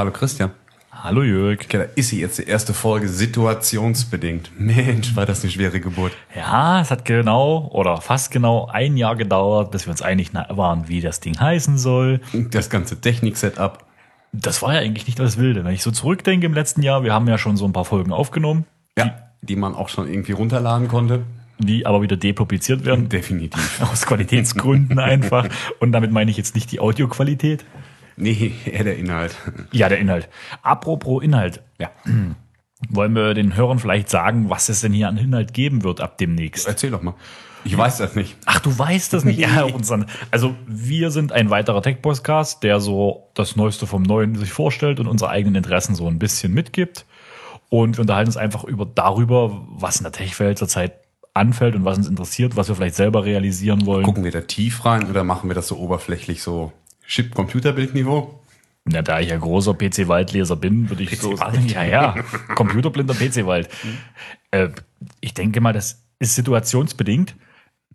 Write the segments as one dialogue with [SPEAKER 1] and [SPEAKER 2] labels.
[SPEAKER 1] Hallo Christian.
[SPEAKER 2] Hallo Jörg.
[SPEAKER 1] Okay, da ist sie jetzt die erste Folge situationsbedingt. Mensch, war das eine schwere Geburt.
[SPEAKER 2] Ja, es hat genau oder fast genau ein Jahr gedauert, bis wir uns einig waren, wie das Ding heißen soll.
[SPEAKER 1] Das ganze Technik-Setup.
[SPEAKER 2] Das war ja eigentlich nicht das Wilde. Wenn ich so zurückdenke im letzten Jahr, wir haben ja schon so ein paar Folgen aufgenommen,
[SPEAKER 1] Ja, die man auch schon irgendwie runterladen konnte.
[SPEAKER 2] die aber wieder depubliziert werden.
[SPEAKER 1] Definitiv.
[SPEAKER 2] Aus Qualitätsgründen einfach. Und damit meine ich jetzt nicht die Audioqualität.
[SPEAKER 1] Nee, eher der Inhalt.
[SPEAKER 2] Ja, der Inhalt. Apropos Inhalt.
[SPEAKER 1] Ja.
[SPEAKER 2] Wollen wir den Hörern vielleicht sagen, was es denn hier an Inhalt geben wird ab demnächst?
[SPEAKER 1] Erzähl doch mal. Ich weiß das nicht.
[SPEAKER 2] Ach, du weißt das nicht. Ja, unseren, also wir sind ein weiterer Tech-Podcast, der so das Neueste vom Neuen sich vorstellt und unsere eigenen Interessen so ein bisschen mitgibt. Und wir unterhalten uns einfach über darüber, was in der Tech-Welt zurzeit anfällt und was uns interessiert, was wir vielleicht selber realisieren wollen.
[SPEAKER 1] Gucken wir da tief rein oder machen wir das so oberflächlich so Chip-Computerbildniveau?
[SPEAKER 2] Na, da ich ja großer PC-Waldleser bin, würde ich so sagen, ja, ja, computerblinder PC-Wald. Äh, ich denke mal, das ist situationsbedingt,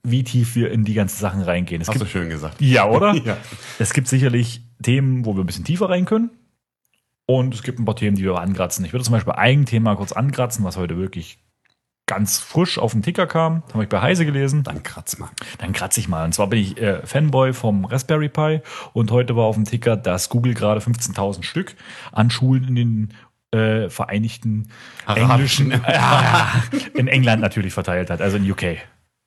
[SPEAKER 2] wie tief wir in die ganzen Sachen reingehen. Es
[SPEAKER 1] Hast du
[SPEAKER 2] gibt,
[SPEAKER 1] schön gesagt.
[SPEAKER 2] ja, oder?
[SPEAKER 1] Ja.
[SPEAKER 2] Es gibt sicherlich Themen, wo wir ein bisschen tiefer rein können. Und es gibt ein paar Themen, die wir ankratzen. Ich würde zum Beispiel ein Thema kurz ankratzen, was heute wirklich ganz frisch auf den Ticker kam. Habe ich bei Heise gelesen.
[SPEAKER 1] Dann kratz mal.
[SPEAKER 2] Dann kratze ich mal. Und zwar bin ich äh, Fanboy vom Raspberry Pi und heute war auf dem Ticker, dass Google gerade 15.000 Stück an Schulen in den äh, Vereinigten
[SPEAKER 1] Arabischen
[SPEAKER 2] Englischen, ja, in England natürlich verteilt hat, also in UK. Im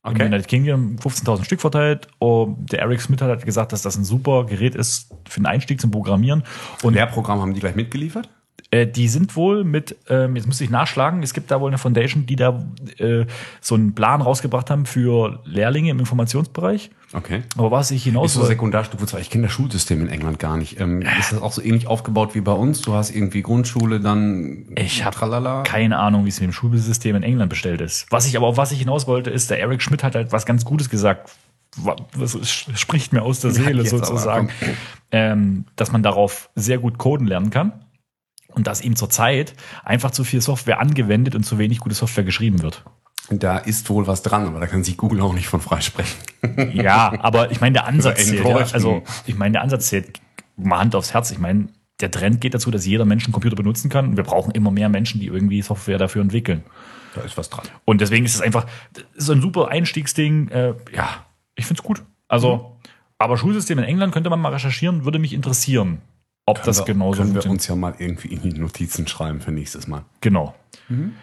[SPEAKER 1] Okay.
[SPEAKER 2] United Kingdom 15.000 Stück verteilt. Und der Eric Smith hat gesagt, dass das ein super Gerät ist für den Einstieg zum Programmieren. Und
[SPEAKER 1] Lehrprogramm haben die gleich mitgeliefert?
[SPEAKER 2] Äh, die sind wohl mit, ähm, jetzt muss ich nachschlagen, es gibt da wohl eine Foundation, die da äh, so einen Plan rausgebracht haben für Lehrlinge im Informationsbereich.
[SPEAKER 1] Okay.
[SPEAKER 2] Aber was ich hinaus
[SPEAKER 1] Ist so
[SPEAKER 2] wollte-
[SPEAKER 1] Sekundarstufe 2. Ich kenne das Schulsystem in England gar nicht. Ähm, ist das auch so ähnlich aufgebaut wie bei uns? Du hast irgendwie Grundschule, dann
[SPEAKER 2] Ich hab
[SPEAKER 1] Tralala.
[SPEAKER 2] keine Ahnung, wie es mit dem Schulsystem in England bestellt ist. Was ich aber auf was ich hinaus wollte, ist, der Eric Schmidt hat halt was ganz Gutes gesagt. Das spricht mir aus der Seele sozusagen, ähm, dass man darauf sehr gut coden lernen kann und dass ihm zurzeit einfach zu viel Software angewendet und zu wenig gute Software geschrieben wird.
[SPEAKER 1] Da ist wohl was dran, aber da kann sich Google auch nicht von freisprechen.
[SPEAKER 2] Ja, aber ich meine, der Ansatz zählt. Ja. Also, ich meine, der Ansatz zählt mal Hand aufs Herz. Ich meine, der Trend geht dazu, dass jeder Mensch einen Computer benutzen kann. Und wir brauchen immer mehr Menschen, die irgendwie Software dafür entwickeln.
[SPEAKER 1] Da ist was dran.
[SPEAKER 2] Und deswegen ist es einfach so ein super Einstiegsding. Äh, ja, ich find's gut. Also, aber Schulsystem in England könnte man mal recherchieren, würde mich interessieren, ob das
[SPEAKER 1] Können wir-
[SPEAKER 2] genauso
[SPEAKER 1] Können wir uns ja mal irgendwie in die Notizen schreiben für nächstes Mal.
[SPEAKER 2] Genau.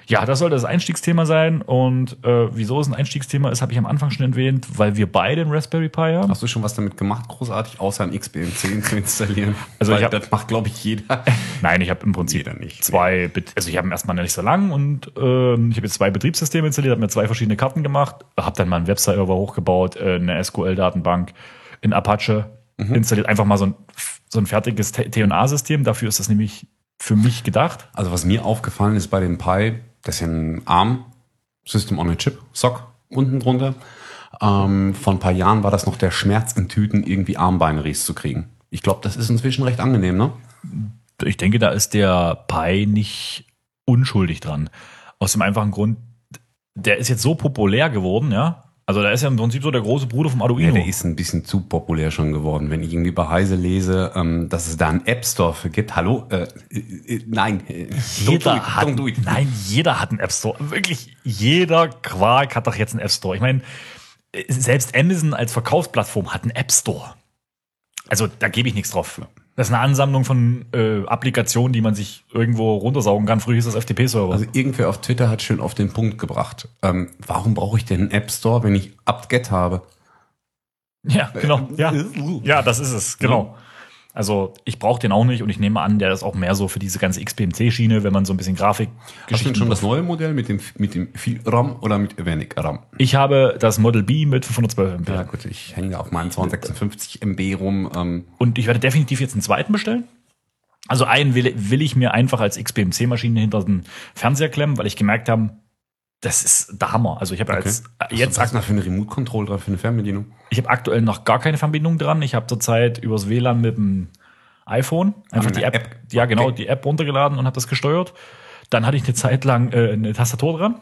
[SPEAKER 2] Ja, das sollte das Einstiegsthema sein. Und äh, wieso es ein Einstiegsthema ist, habe ich am Anfang schon erwähnt, weil wir beide einen Raspberry Pi haben.
[SPEAKER 1] Hast du schon was damit gemacht, großartig, außer ein XBM10 zu installieren?
[SPEAKER 2] Also
[SPEAKER 1] Weil
[SPEAKER 2] ich hab-
[SPEAKER 1] das macht, glaube ich, jeder.
[SPEAKER 2] Nein, ich habe im Prinzip
[SPEAKER 1] nicht.
[SPEAKER 2] zwei, Bet- also ich habe erstmal nicht so lang und ähm, ich habe jetzt zwei Betriebssysteme installiert, habe mir zwei verschiedene Karten gemacht, habe dann mal einen Webserver hochgebaut, äh, eine SQL-Datenbank in Apache
[SPEAKER 1] Mhm.
[SPEAKER 2] installiert, einfach mal so ein, so ein fertiges T&A-System. Dafür ist das nämlich für mich gedacht.
[SPEAKER 1] Also was mir aufgefallen ist bei dem Pi, das ist ja ein ARM, System on a Chip, SOC unten drunter. Ähm, vor ein paar Jahren war das noch der Schmerz in Tüten, irgendwie ARM-Binaries zu kriegen. Ich glaube, das ist inzwischen recht angenehm, ne?
[SPEAKER 2] Ich denke, da ist der Pi nicht unschuldig dran. Aus dem einfachen Grund, der ist jetzt so populär geworden, ja. Also da ist ja im Prinzip so der große Bruder vom
[SPEAKER 1] Ja,
[SPEAKER 2] Arduino.
[SPEAKER 1] der ist ein bisschen zu populär schon geworden. Wenn ich irgendwie bei Heise lese, ähm, dass es da einen App Store für gibt. Hallo? Äh, äh, nein. äh, don't do
[SPEAKER 2] Jeder
[SPEAKER 1] it,
[SPEAKER 2] hat, nein, jeder hat einen App Store. Wirklich, jeder Quark hat doch jetzt einen App Store. Ich meine, äh, selbst Amazon als Verkaufsplattform hat einen App Store. Also da gebe ich nichts drauf. Das ist eine Ansammlung von äh, Applikationen, die man sich irgendwo runtersaugen kann. Früher hieß das FTP-Server.
[SPEAKER 1] Also irgendwer auf Twitter hat schön auf den Punkt gebracht. Ähm, warum brauche ich denn einen App Store, wenn ich apt-get habe?
[SPEAKER 2] ja, genau. Ja.
[SPEAKER 1] Äh,
[SPEAKER 2] ja, das ist es. Genau. Also ich brauche den auch nicht und ich nehme an, der ist auch mehr so für diese ganze XPMC-Schiene, wenn man so ein bisschen Grafik
[SPEAKER 1] Hast du denn schon das neue Modell mit dem, mit dem viel RAM oder mit wenig RAM?
[SPEAKER 2] Ich habe das Model B mit 512 MB.
[SPEAKER 1] Ja gut, ich hänge auf meinen 256 MB rum. Ähm,
[SPEAKER 2] Und ich werde definitiv jetzt einen zweiten bestellen. Also einen will, will ich mir einfach als XBMC-Maschine hinter den Fernseher klemmen, weil ich gemerkt habe, das ist der Hammer. Also ich habe als jetzt
[SPEAKER 1] was ist für eine Remote Control dran, für eine Fernbedienung?
[SPEAKER 2] ich habe aktuell noch gar keine Fernbedienung dran. Ich habe zurzeit übers WLAN mit dem iPhone einfach
[SPEAKER 1] eine
[SPEAKER 2] die App,
[SPEAKER 1] App.
[SPEAKER 2] ja genau,
[SPEAKER 1] Okay.
[SPEAKER 2] die App runtergeladen und habe das gesteuert. Dann hatte ich eine Zeit lang äh, eine Tastatur dran.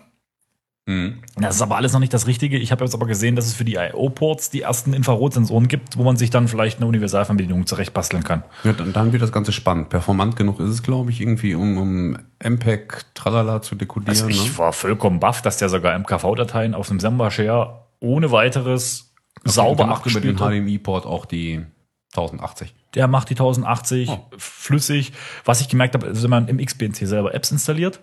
[SPEAKER 2] Das ist aber alles noch nicht das Richtige. Ich habe jetzt aber gesehen, dass es für die IO-Ports die ersten Infrarotsensoren gibt, wo man sich dann vielleicht eine Universalverbindung zurechtbasteln kann.
[SPEAKER 1] Ja, dann, dann wird das Ganze spannend. Performant genug ist es, glaube ich, irgendwie, um, um MPEG tralala zu dekodieren.
[SPEAKER 2] Also ich
[SPEAKER 1] ne?
[SPEAKER 2] war vollkommen baff, dass der sogar MKV-Dateien auf dem Samba-Share ohne weiteres sauber
[SPEAKER 1] Der macht über den. HDMI-Port auch die 1080.
[SPEAKER 2] Der macht die 1080
[SPEAKER 1] Oh.
[SPEAKER 2] flüssig. Was ich gemerkt habe, ist, wenn man im XBNC selber Apps installiert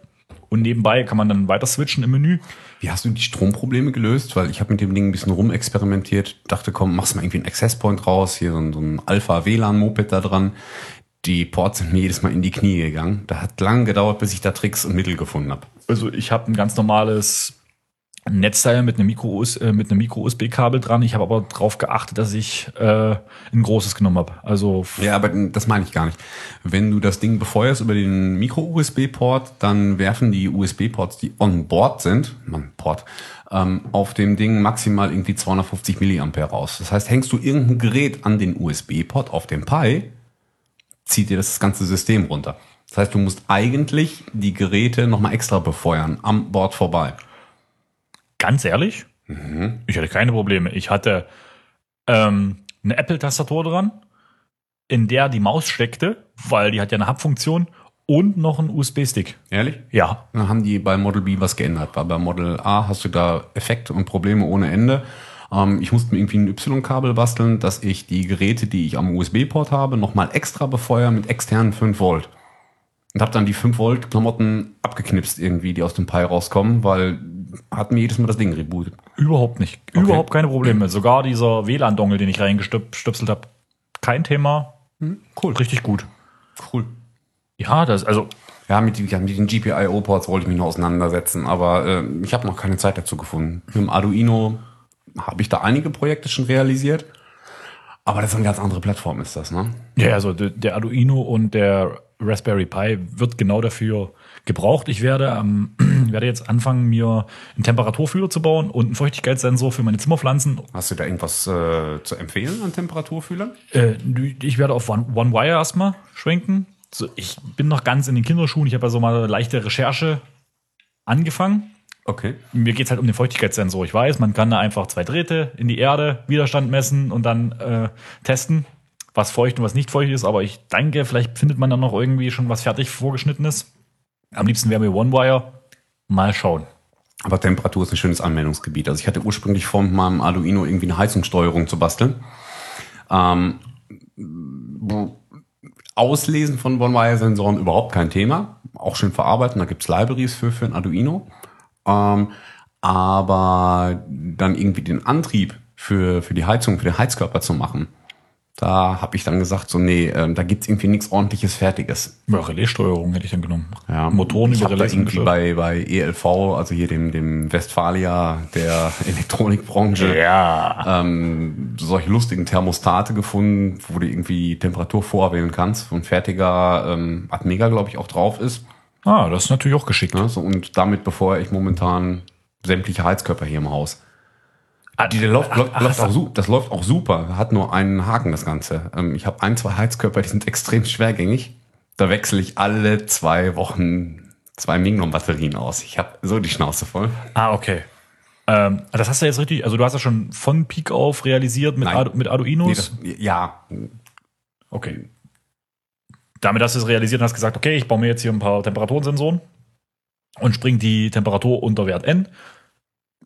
[SPEAKER 2] und nebenbei kann man dann weiter switchen im Menü.
[SPEAKER 1] Wie hast du die Stromprobleme gelöst? Weil ich habe mit dem Ding ein bisschen rumexperimentiert. Dachte, komm, machst mal irgendwie einen Access Point raus. Hier so ein, so ein Alpha-WLAN-Moped da dran. Die Ports sind mir jedes Mal in die Knie gegangen. Da hat lang gedauert, bis ich da Tricks und Mittel gefunden habe.
[SPEAKER 2] Also ich habe ein ganz normales Netzteil mit einem Micro äh, mit einem Micro USB-Kabel dran. Ich habe aber darauf geachtet, dass ich äh, ein großes genommen habe. Also
[SPEAKER 1] Ja, aber das meine ich gar nicht. Wenn du das Ding befeuerst über den Micro-USB-Port, dann werfen die USB-Ports, die on board sind, man, Port, ähm, auf dem Ding maximal irgendwie 250 Milliampere raus. Das heißt, hängst du irgendein Gerät an den USB-Port auf dem Pi, zieht dir das ganze System runter. Das heißt, du musst eigentlich die Geräte nochmal extra befeuern, am Board vorbei.
[SPEAKER 2] Ganz ehrlich, ich hatte keine Probleme. Ich hatte ähm, eine Apple-Tastatur dran, in der die Maus steckte, weil die hat ja eine Hub-Funktion und noch einen USB-Stick.
[SPEAKER 1] Ehrlich?
[SPEAKER 2] Ja,
[SPEAKER 1] Dann haben die bei Model B was geändert, weil bei Model A hast du da Effekte und Probleme ohne Ende. Ähm, ich musste mir irgendwie ein Y-Kabel basteln, dass ich die Geräte, die ich am USB-Port habe, nochmal extra befeuere mit externen 5 Volt. Und habe dann die 5 Volt Klamotten abgeknipst irgendwie, die aus dem Pi rauskommen, weil hat mir jedes Mal das Ding rebootet.
[SPEAKER 2] überhaupt nicht. Überhaupt keine Probleme. Sogar dieser WLAN-Dongle, den ich reingestöpselt habe, kein Thema.
[SPEAKER 1] Cool.
[SPEAKER 2] Richtig gut.
[SPEAKER 1] Cool.
[SPEAKER 2] Ja, das, also
[SPEAKER 1] Ja, mit, den- ja, mit den GPIO-Ports wollte ich mich noch auseinandersetzen, aber äh, ich habe noch keine Zeit dazu gefunden. Mit dem Arduino habe ich da einige Projekte schon realisiert, aber das ist eine ganz andere Plattform, ist das, ne?
[SPEAKER 2] Ja, also der Arduino und der Raspberry Pi wird genau dafür gebraucht. Ich werde, ähm, werde jetzt anfangen, mir einen Temperaturfühler zu bauen und einen Feuchtigkeitssensor für meine Zimmerpflanzen.
[SPEAKER 1] Hast du da irgendwas äh, zu empfehlen an Temperaturfühlern?
[SPEAKER 2] Äh, ich werde auf One, One Wire erstmal schwenken. So, ich bin noch ganz in den Kinderschuhen. Ich habe ja so mal eine leichte Recherche angefangen.
[SPEAKER 1] Okay.
[SPEAKER 2] Mir geht's halt um den Feuchtigkeitssensor. Ich weiß, man kann da einfach zwei Drähte in die Erde, Widerstand messen und dann äh, testen, was feucht und was nicht feucht ist. Aber ich denke, vielleicht findet man dann noch irgendwie schon was fertig vorgeschnittenes. Am liebsten wäre mir OneWire. Mal schauen.
[SPEAKER 1] Aber Temperatur ist ein schönes Anwendungsgebiet. Also ich hatte ursprünglich vor, mit meinem Arduino irgendwie eine Heizungssteuerung zu basteln. Ähm, Auslesen von One-Wire-Sensoren überhaupt kein Thema. Auch schön verarbeiten, da gibt's Libraries für, für ein Arduino. Ähm, aber dann irgendwie den Antrieb für, für die Heizung, für den Heizkörper zu machen, da habe ich dann gesagt, so nee, ähm, da gibt's irgendwie nichts ordentliches Fertiges.
[SPEAKER 2] Ja, Relaissteuerung hätte ich dann genommen.
[SPEAKER 1] Ja,
[SPEAKER 2] Motoren
[SPEAKER 1] ich
[SPEAKER 2] über Relais
[SPEAKER 1] irgendwie bei, bei ELV, also hier dem, dem Westfalia der Elektronikbranche,
[SPEAKER 2] Ja.
[SPEAKER 1] ähm, solche lustigen Thermostate gefunden, wo du irgendwie Temperatur vorwählen kannst. Und fertiger ähm, Atmega, glaube ich, auch drauf ist.
[SPEAKER 2] Ah, das ist natürlich auch geschickt.
[SPEAKER 1] Ne? So, und damit befeuere ich momentan sämtliche Heizkörper hier im Haus. Die, läuft, läuft, läuft auch, das läuft auch super. Hat nur einen Haken, das Ganze. Ähm, ich habe ein, zwei Heizkörper, die sind extrem schwergängig. Da wechsle ich alle zwei Wochen zwei Mingnom-Batterien aus. Ich habe so die Schnauze voll.
[SPEAKER 2] Ah, okay. Ähm, das hast du jetzt richtig, also du hast das schon von Peak auf realisiert mit. Ardu mit Arduinos?
[SPEAKER 1] Nee, das, ja,
[SPEAKER 2] Okay. Damit hast du es realisiert und hast gesagt, okay, ich baue mir jetzt hier ein paar Temperaturensensoren und spring die Temperatur unter Wert N.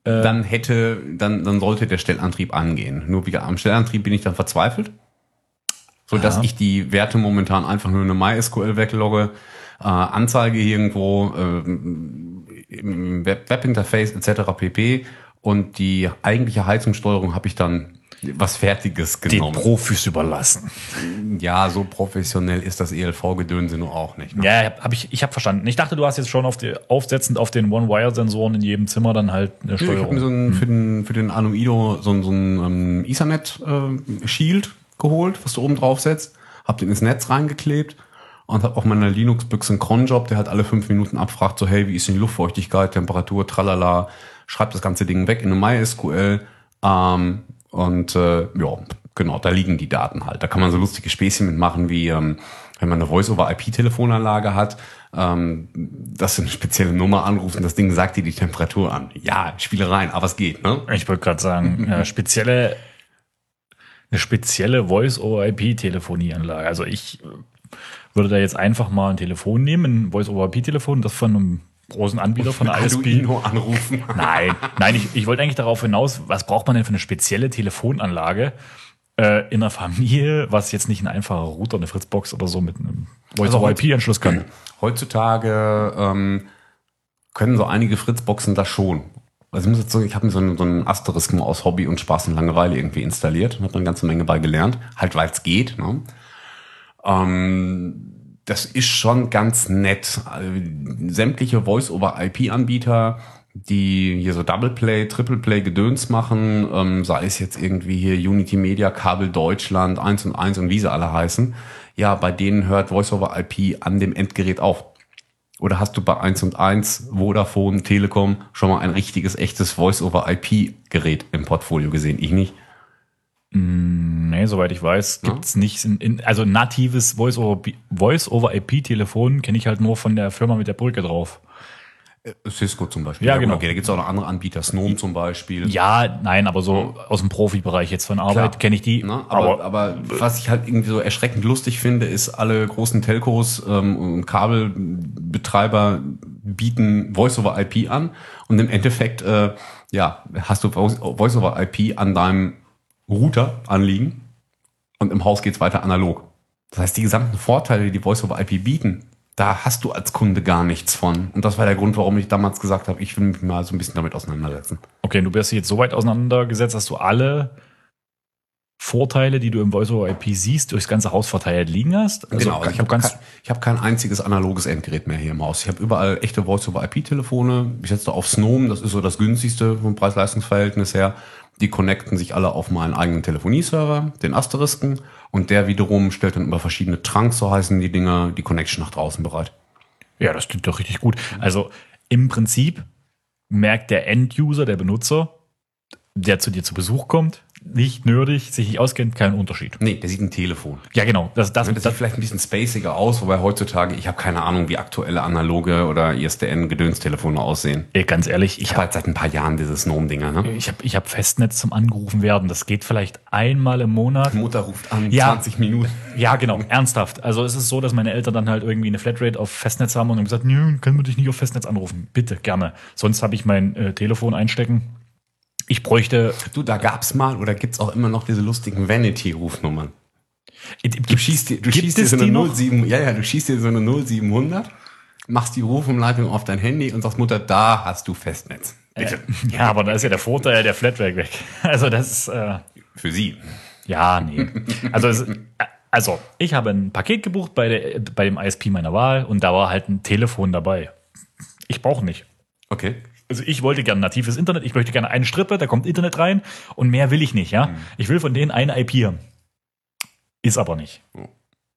[SPEAKER 2] Äh,
[SPEAKER 1] dann hätte, dann, dann sollte der Stellantrieb angehen. Nur wie, am Stellantrieb bin ich dann verzweifelt, so dass ich die Werte momentan einfach nur in eine MySQL weglogge, äh, Anzeige irgendwo ähm, im Web Webinterface etc. pp. Und die eigentliche Heizungssteuerung habe ich dann was Fertiges
[SPEAKER 2] den
[SPEAKER 1] genommen.
[SPEAKER 2] Profis überlassen.
[SPEAKER 1] ja, so professionell ist das ELV-Gedönse nur auch nicht. Ne?
[SPEAKER 2] Ja, hab ich, ich habe verstanden. Ich dachte, du hast jetzt schon auf die, aufsetzend auf den One-Wire-Sensoren in jedem Zimmer dann halt eine
[SPEAKER 1] Ja, ich habe
[SPEAKER 2] Steuerung.
[SPEAKER 1] mir so ein, für, den, für den Arduino so ein, so ein ähm, Ethernet-Shield geholt, was du oben drauf setzt, hab den ins Netz reingeklebt und habe auf meiner Linux-Büchse einen Cronjob, der halt alle fünf Minuten abfragt, so hey, wie ist denn die Luftfeuchtigkeit, Temperatur, tralala, schreibt das ganze Ding weg in eine MySQL ähm, und äh, ja, genau, da liegen die Daten halt. Da kann man so lustige Späßchen mitmachen wie, ähm, wenn man eine Voice-over-IP-Telefonanlage hat, ähm, dass du eine spezielle Nummer anrufst und das Ding sagt dir die Temperatur an. Ja, Spielereien, aber es geht, ne?
[SPEAKER 2] Ich wollte gerade sagen, äh, spezielle, eine spezielle Voice-over-IP-Telefonieanlage. Also ich äh, würde da jetzt einfach mal ein Telefon nehmen, ein Voice-over-IP-Telefon, das von einem großen Anbieter von der ISP.
[SPEAKER 1] Arduino anrufen.
[SPEAKER 2] Nein, nein, ich, ich wollte eigentlich darauf hinaus, was braucht man denn für eine spezielle Telefonanlage äh, in einer Familie, was jetzt nicht ein einfacher Router, eine Fritzbox oder so mit einem Voice-over-IP-Anschluss kann.
[SPEAKER 1] Heutzutage ähm, können so einige Fritzboxen das schon. Also ich muss jetzt sagen, ich habe mir so einen, so einen aus Hobby und Spaß und Langeweile irgendwie installiert und habe eine ganze Menge bei gelernt, halt weil es geht. Ne? Ähm, das ist schon ganz nett. Also, sämtliche Voice-over-IP-Anbieter, die hier so Double Play, Triple Play Gedöns machen, ähm, sei es jetzt irgendwie hier Unity Media, Kabel Deutschland, 1 und 1 und wie sie alle heißen, ja, bei denen hört Voice-over-IP an dem Endgerät auf. Oder hast du bei 1 und 1, Vodafone, Telekom schon mal ein richtiges, echtes Voice-over-IP-Gerät im Portfolio gesehen? Ich nicht.
[SPEAKER 2] Nee, soweit ich weiß,
[SPEAKER 1] Ja.
[SPEAKER 2] gibt's nicht. In, in, also natives Voice-over-IP-Telefon kenne ich halt nur von der Firma mit der Brücke drauf.
[SPEAKER 1] Cisco zum Beispiel.
[SPEAKER 2] Ja, genau.
[SPEAKER 1] Okay, da gibt's auch noch andere Anbieter, Snom zum Beispiel.
[SPEAKER 2] Ja, nein, aber so aus dem Profibereich jetzt von Arbeit kenne ich die.
[SPEAKER 1] Ne? Aber, aber, was ich halt irgendwie so erschreckend lustig finde, ist, alle großen Telcos ähm, und Kabelbetreiber bieten Voice-over-IP an und im Endeffekt äh, ja, hast du Voice- Voice-over-IP an deinem Router anliegen und im Haus geht's weiter analog. Das heißt, die gesamten Vorteile, die die Voice-over-IP bieten, da hast du als Kunde gar nichts von. Und das war der Grund, warum ich damals gesagt habe, ich will mich mal so ein bisschen damit auseinandersetzen.
[SPEAKER 2] Okay, du bist jetzt so weit auseinandergesetzt, dass du alle Vorteile, die du im Voice-over-IP siehst, durchs ganze Haus verteilt liegen hast. Also
[SPEAKER 1] genau, ich habe kein, hab kein einziges analoges Endgerät mehr hier im Haus. Ich habe überall echte Voice-over-IP-Telefone. Ich setze auf Snom, das ist so das günstigste vom Preis-Leistungs-Verhältnis her. Die connecten sich alle auf meinen eigenen Telefonieserver, den Asterisken, und der wiederum stellt dann über verschiedene Trunks, so heißen die Dinger, die Connection nach draußen bereit.
[SPEAKER 2] Ja, das klingt doch richtig gut. Also im Prinzip merkt der End-User, der Benutzer, der zu dir zu Besuch kommt, nicht nerdig, sich nicht auskennt, keinen Unterschied.
[SPEAKER 1] Nee, der sieht ein Telefon.
[SPEAKER 2] Ja, genau. Das, das,
[SPEAKER 1] Das, sieht
[SPEAKER 2] das,
[SPEAKER 1] vielleicht ein bisschen spaciger aus, wobei heutzutage, ich habe keine Ahnung, wie aktuelle analoge oder ISDN-Gedönstelefone aussehen.
[SPEAKER 2] ey, ganz ehrlich,
[SPEAKER 1] Ich
[SPEAKER 2] ich
[SPEAKER 1] habe
[SPEAKER 2] habe
[SPEAKER 1] halt seit ein paar Jahren diese Snom-Dinger, ne?
[SPEAKER 2] ich hab, ich hab Festnetz zum Angerufen werden. Das geht vielleicht einmal im Monat.
[SPEAKER 1] Mutter ruft an,
[SPEAKER 2] Ja.
[SPEAKER 1] 20 Minuten.
[SPEAKER 2] Ja, genau, ernsthaft. Also es ist so, dass meine Eltern dann halt irgendwie eine Flatrate auf Festnetz haben und haben gesagt, nö, können wir dich nicht auf Festnetz anrufen. Bitte, gerne. Sonst habe ich mein äh, Telefon einstecken. Ich bräuchte.
[SPEAKER 1] Du, da gab's mal oder gibt's auch immer noch diese lustigen Vanity-Rufnummern. Du
[SPEAKER 2] Gibt,
[SPEAKER 1] schießt dir, du schießt dir so eine
[SPEAKER 2] noch?
[SPEAKER 1] 07, ja, ja, du schießt dir so eine 0700, machst die Rufumleitung auf dein Handy und sagst, Mutter, da hast du Festnetz. Bitte.
[SPEAKER 2] Ja, aber da ist ja der Vorteil der Flatrate weg. Also das ist. Äh,
[SPEAKER 1] Für sie.
[SPEAKER 2] Ja, nee. Also, es, also ich habe ein Paket gebucht bei, der, bei dem ISP meiner Wahl und da war halt ein Telefon dabei. Ich brauche nicht.
[SPEAKER 1] Okay.
[SPEAKER 2] Also ich wollte gerne natives Internet, ich möchte gerne eine Strippe, da kommt Internet rein und mehr will ich nicht, ja. Ich will von denen eine IP haben. Ist aber nicht.
[SPEAKER 1] Oh.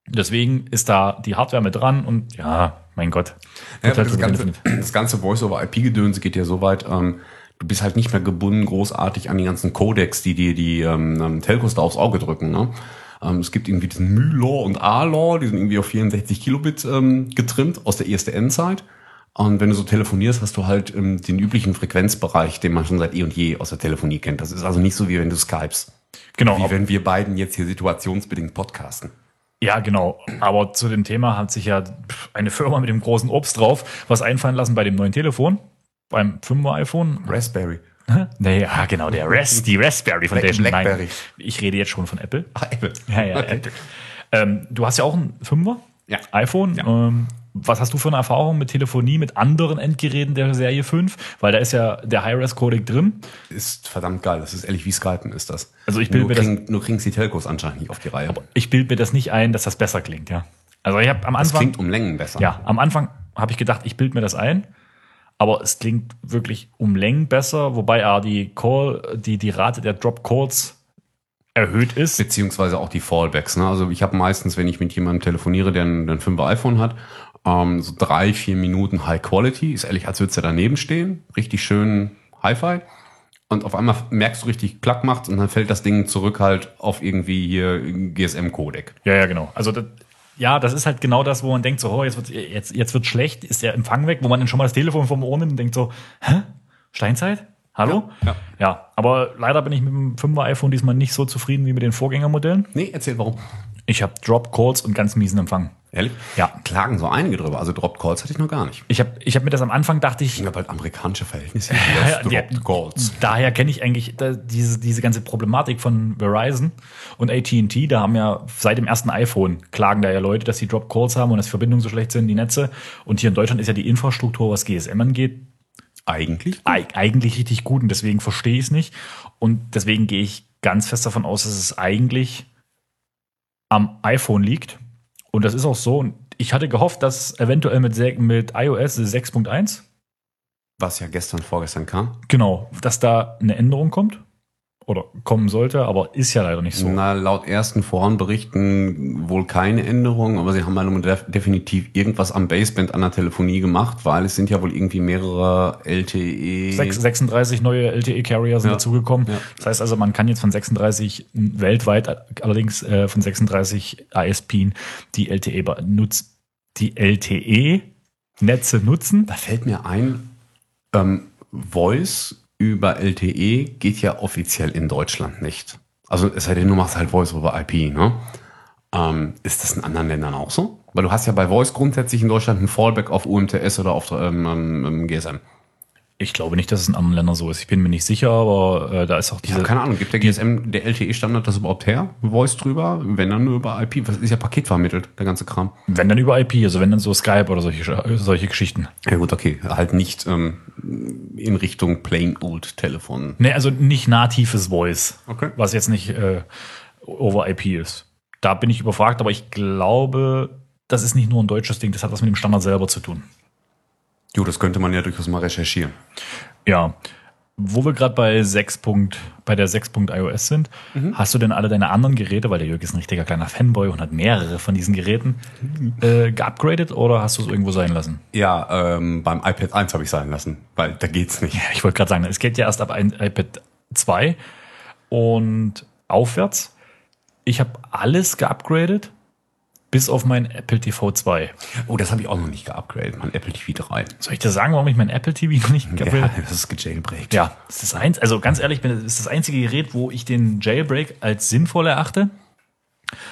[SPEAKER 2] Deswegen ist da die Hardware mit dran und ja, mein Gott.
[SPEAKER 1] Ja,
[SPEAKER 2] halt
[SPEAKER 1] das, ganze, das ganze Voice-over-IP-Gedöns geht ja so weit, ähm, du bist halt nicht mehr gebunden großartig an die ganzen Codecs, die dir die ähm, ähm, Telcos da aufs Auge drücken. Ne? Ähm, es gibt irgendwie diesen MÜ-Law und A-Law, die sind irgendwie auf 64 Kilobit ähm, getrimmt aus der ISDN-Zeit. Und wenn du so telefonierst, hast du halt ähm, den üblichen Frequenzbereich, den man schon seit eh und je aus der Telefonie kennt. Das ist also nicht so, wie wenn du Skypes.
[SPEAKER 2] Genau.
[SPEAKER 1] Wie wenn wir beiden jetzt hier situationsbedingt podcasten.
[SPEAKER 2] Ja, genau. Aber zu dem Thema hat sich ja eine Firma mit dem großen Obst drauf was einfallen lassen bei dem neuen Telefon. Beim 5er iPhone.
[SPEAKER 1] Raspberry.
[SPEAKER 2] Nee, ja, genau, der Ras die Raspberry Foundation.
[SPEAKER 1] Blackberry.
[SPEAKER 2] Nein, ich rede jetzt schon von Apple.
[SPEAKER 1] Ach, Apple.
[SPEAKER 2] Ja, ja,
[SPEAKER 1] Okay.
[SPEAKER 2] Apple. Ähm, du hast ja auch ein 5er
[SPEAKER 1] Ja.
[SPEAKER 2] iPhone.
[SPEAKER 1] Ja.
[SPEAKER 2] Ähm, was hast du für eine Erfahrung mit Telefonie mit anderen Endgeräten der Serie 5? Weil da ist ja der Hi-Res-Codec drin.
[SPEAKER 1] Ist verdammt geil. Das ist ehrlich wie Skypen ist das.
[SPEAKER 2] Also ich bilde
[SPEAKER 1] nur,
[SPEAKER 2] mir das-
[SPEAKER 1] kriegen, nur kriegen die Telcos anscheinend nicht auf die Reihe.
[SPEAKER 2] Ich bilde mir das nicht ein, dass das besser klingt, ja. Also ich habe am
[SPEAKER 1] Das
[SPEAKER 2] Anfang.
[SPEAKER 1] klingt um Längen besser.
[SPEAKER 2] Ja, am Anfang habe ich gedacht, ich bilde mir das ein, aber es klingt wirklich um Längen besser, wobei er die Call, die, die Rate der Drop Calls erhöht ist.
[SPEAKER 1] Beziehungsweise auch die Fallbacks. Ne? Also ich habe meistens, wenn ich mit jemandem telefoniere, der ein, ein 5er iPhone hat, ähm, so drei, vier Minuten High Quality. Ist ehrlich, als würdest du daneben stehen. Richtig schön Hi-Fi. Und auf einmal merkst du richtig, klack macht und dann fällt das Ding zurück halt auf irgendwie hier GSM-Codec.
[SPEAKER 2] Ja, ja, genau. Also das, ja, das ist halt genau das, wo man denkt, so, oh, jetzt wird jetzt, jetzt wird schlecht, ist der Empfang weg, wo man dann schon mal das Telefon vom Ohr nimmt und denkt so, hä? Steinzeit? Hallo?
[SPEAKER 1] Ja, ja.
[SPEAKER 2] ja, aber leider bin ich mit dem 5er iPhone diesmal nicht so zufrieden wie mit den Vorgängermodellen.
[SPEAKER 1] Nee, erzähl warum.
[SPEAKER 2] Ich habe Drop Calls und ganz miesen Empfang.
[SPEAKER 1] Ehrlich?
[SPEAKER 2] Ja.
[SPEAKER 1] Klagen so einige drüber. Also Dropped Calls hatte ich noch gar nicht.
[SPEAKER 2] Ich habe ich hab mir das am Anfang dachte ich,
[SPEAKER 1] Ich habe halt amerikanische Verhältnisse.
[SPEAKER 2] Ja,
[SPEAKER 1] Dropped Calls.
[SPEAKER 2] daher kenne ich eigentlich diese, diese ganze Problematik von Verizon und AT&T. Da haben ja seit dem ersten iPhone klagen da ja Leute, dass sie Drop Calls haben und dass die Verbindungen so schlecht sind, die Netze. Und hier in Deutschland ist ja die Infrastruktur, was GSM angeht,
[SPEAKER 1] Eigentlich?
[SPEAKER 2] eig- eigentlich richtig gut und deswegen verstehe ich es nicht. Und deswegen gehe ich ganz fest davon aus, dass es eigentlich am iPhone liegt. Und das ist auch so. Und ich hatte gehofft, dass eventuell mit, mit iOS 6.1
[SPEAKER 1] Was ja gestern, vorgestern kam.
[SPEAKER 2] Genau, dass da eine Änderung kommt oder kommen sollte, aber ist ja leider nicht so.
[SPEAKER 1] Na, laut ersten Forenberichten wohl keine Änderung, aber sie haben halt def definitiv irgendwas am Baseband an der Telefonie gemacht, weil es sind ja wohl irgendwie mehrere E LTE.
[SPEAKER 2] Sechs- 36 neue LTE-Carrier sind
[SPEAKER 1] Ja.
[SPEAKER 2] dazugekommen.
[SPEAKER 1] Ja.
[SPEAKER 2] Das heißt also, man kann jetzt von 36 weltweit, allerdings äh, von 36 ISP die LTE be- nutz, die LTE-Netze nutzen.
[SPEAKER 1] Da fällt mir ein, ähm, Voice über LTE geht ja offiziell in Deutschland nicht. Also es sei denn, du machst halt Voice over IP, ne? Ähm, ist das in anderen Ländern auch so? Weil du hast ja bei Voice grundsätzlich in Deutschland ein Fallback auf UMTS oder auf ähm, ähm, GSM.
[SPEAKER 2] Ich glaube nicht, dass es in anderen Ländern so ist. Ich bin mir nicht sicher, aber äh, da ist auch diese.
[SPEAKER 1] habe keine Ahnung, gibt der GSM, der LTE-Standard das überhaupt her? Voice drüber? Wenn dann nur über IP? Was ist ja paketvermittelt, der ganze Kram.
[SPEAKER 2] wenn dann über IP, also wenn dann so Skype oder solche, solche Geschichten.
[SPEAKER 1] Ja gut, okay. Halt nicht ähm, in Richtung plain old Telefon.
[SPEAKER 2] Nee, also nicht natives Voice.
[SPEAKER 1] Okay.
[SPEAKER 2] Was jetzt nicht äh, over IP ist. Da bin ich überfragt, aber ich glaube, das ist nicht nur ein deutsches Ding, das hat was mit dem Standard selber zu tun.
[SPEAKER 1] Jo, das könnte man ja durchaus mal recherchieren.
[SPEAKER 2] Ja. Wo wir gerade bei 6. Punkt, bei der 6. iOS sind, hast du denn alle deine anderen Geräte, weil der Jörg ist ein richtiger kleiner Fanboy und hat mehrere von diesen Geräten, äh, geupgradet oder hast du es irgendwo sein lassen?
[SPEAKER 1] Ja, ähm, beim iPad 1 habe ich sein lassen, weil da geht's nicht.
[SPEAKER 2] Ich wollte gerade sagen, es geht ja erst ab ein iPad 2 und aufwärts. Ich habe alles geupgradet, bis auf mein Apple TV 2.
[SPEAKER 1] Oh, das habe ich auch noch nicht geupgradet, mein Apple TV 3.
[SPEAKER 2] Soll ich dir sagen, warum ich mein Apple TV noch nicht
[SPEAKER 1] Ja,
[SPEAKER 2] geupgradet
[SPEAKER 1] das ist gejailbreakt.
[SPEAKER 2] Ja, das ist eins, also ganz ehrlich, das ist das einzige Gerät, wo ich den Jailbreak als sinnvoll erachte.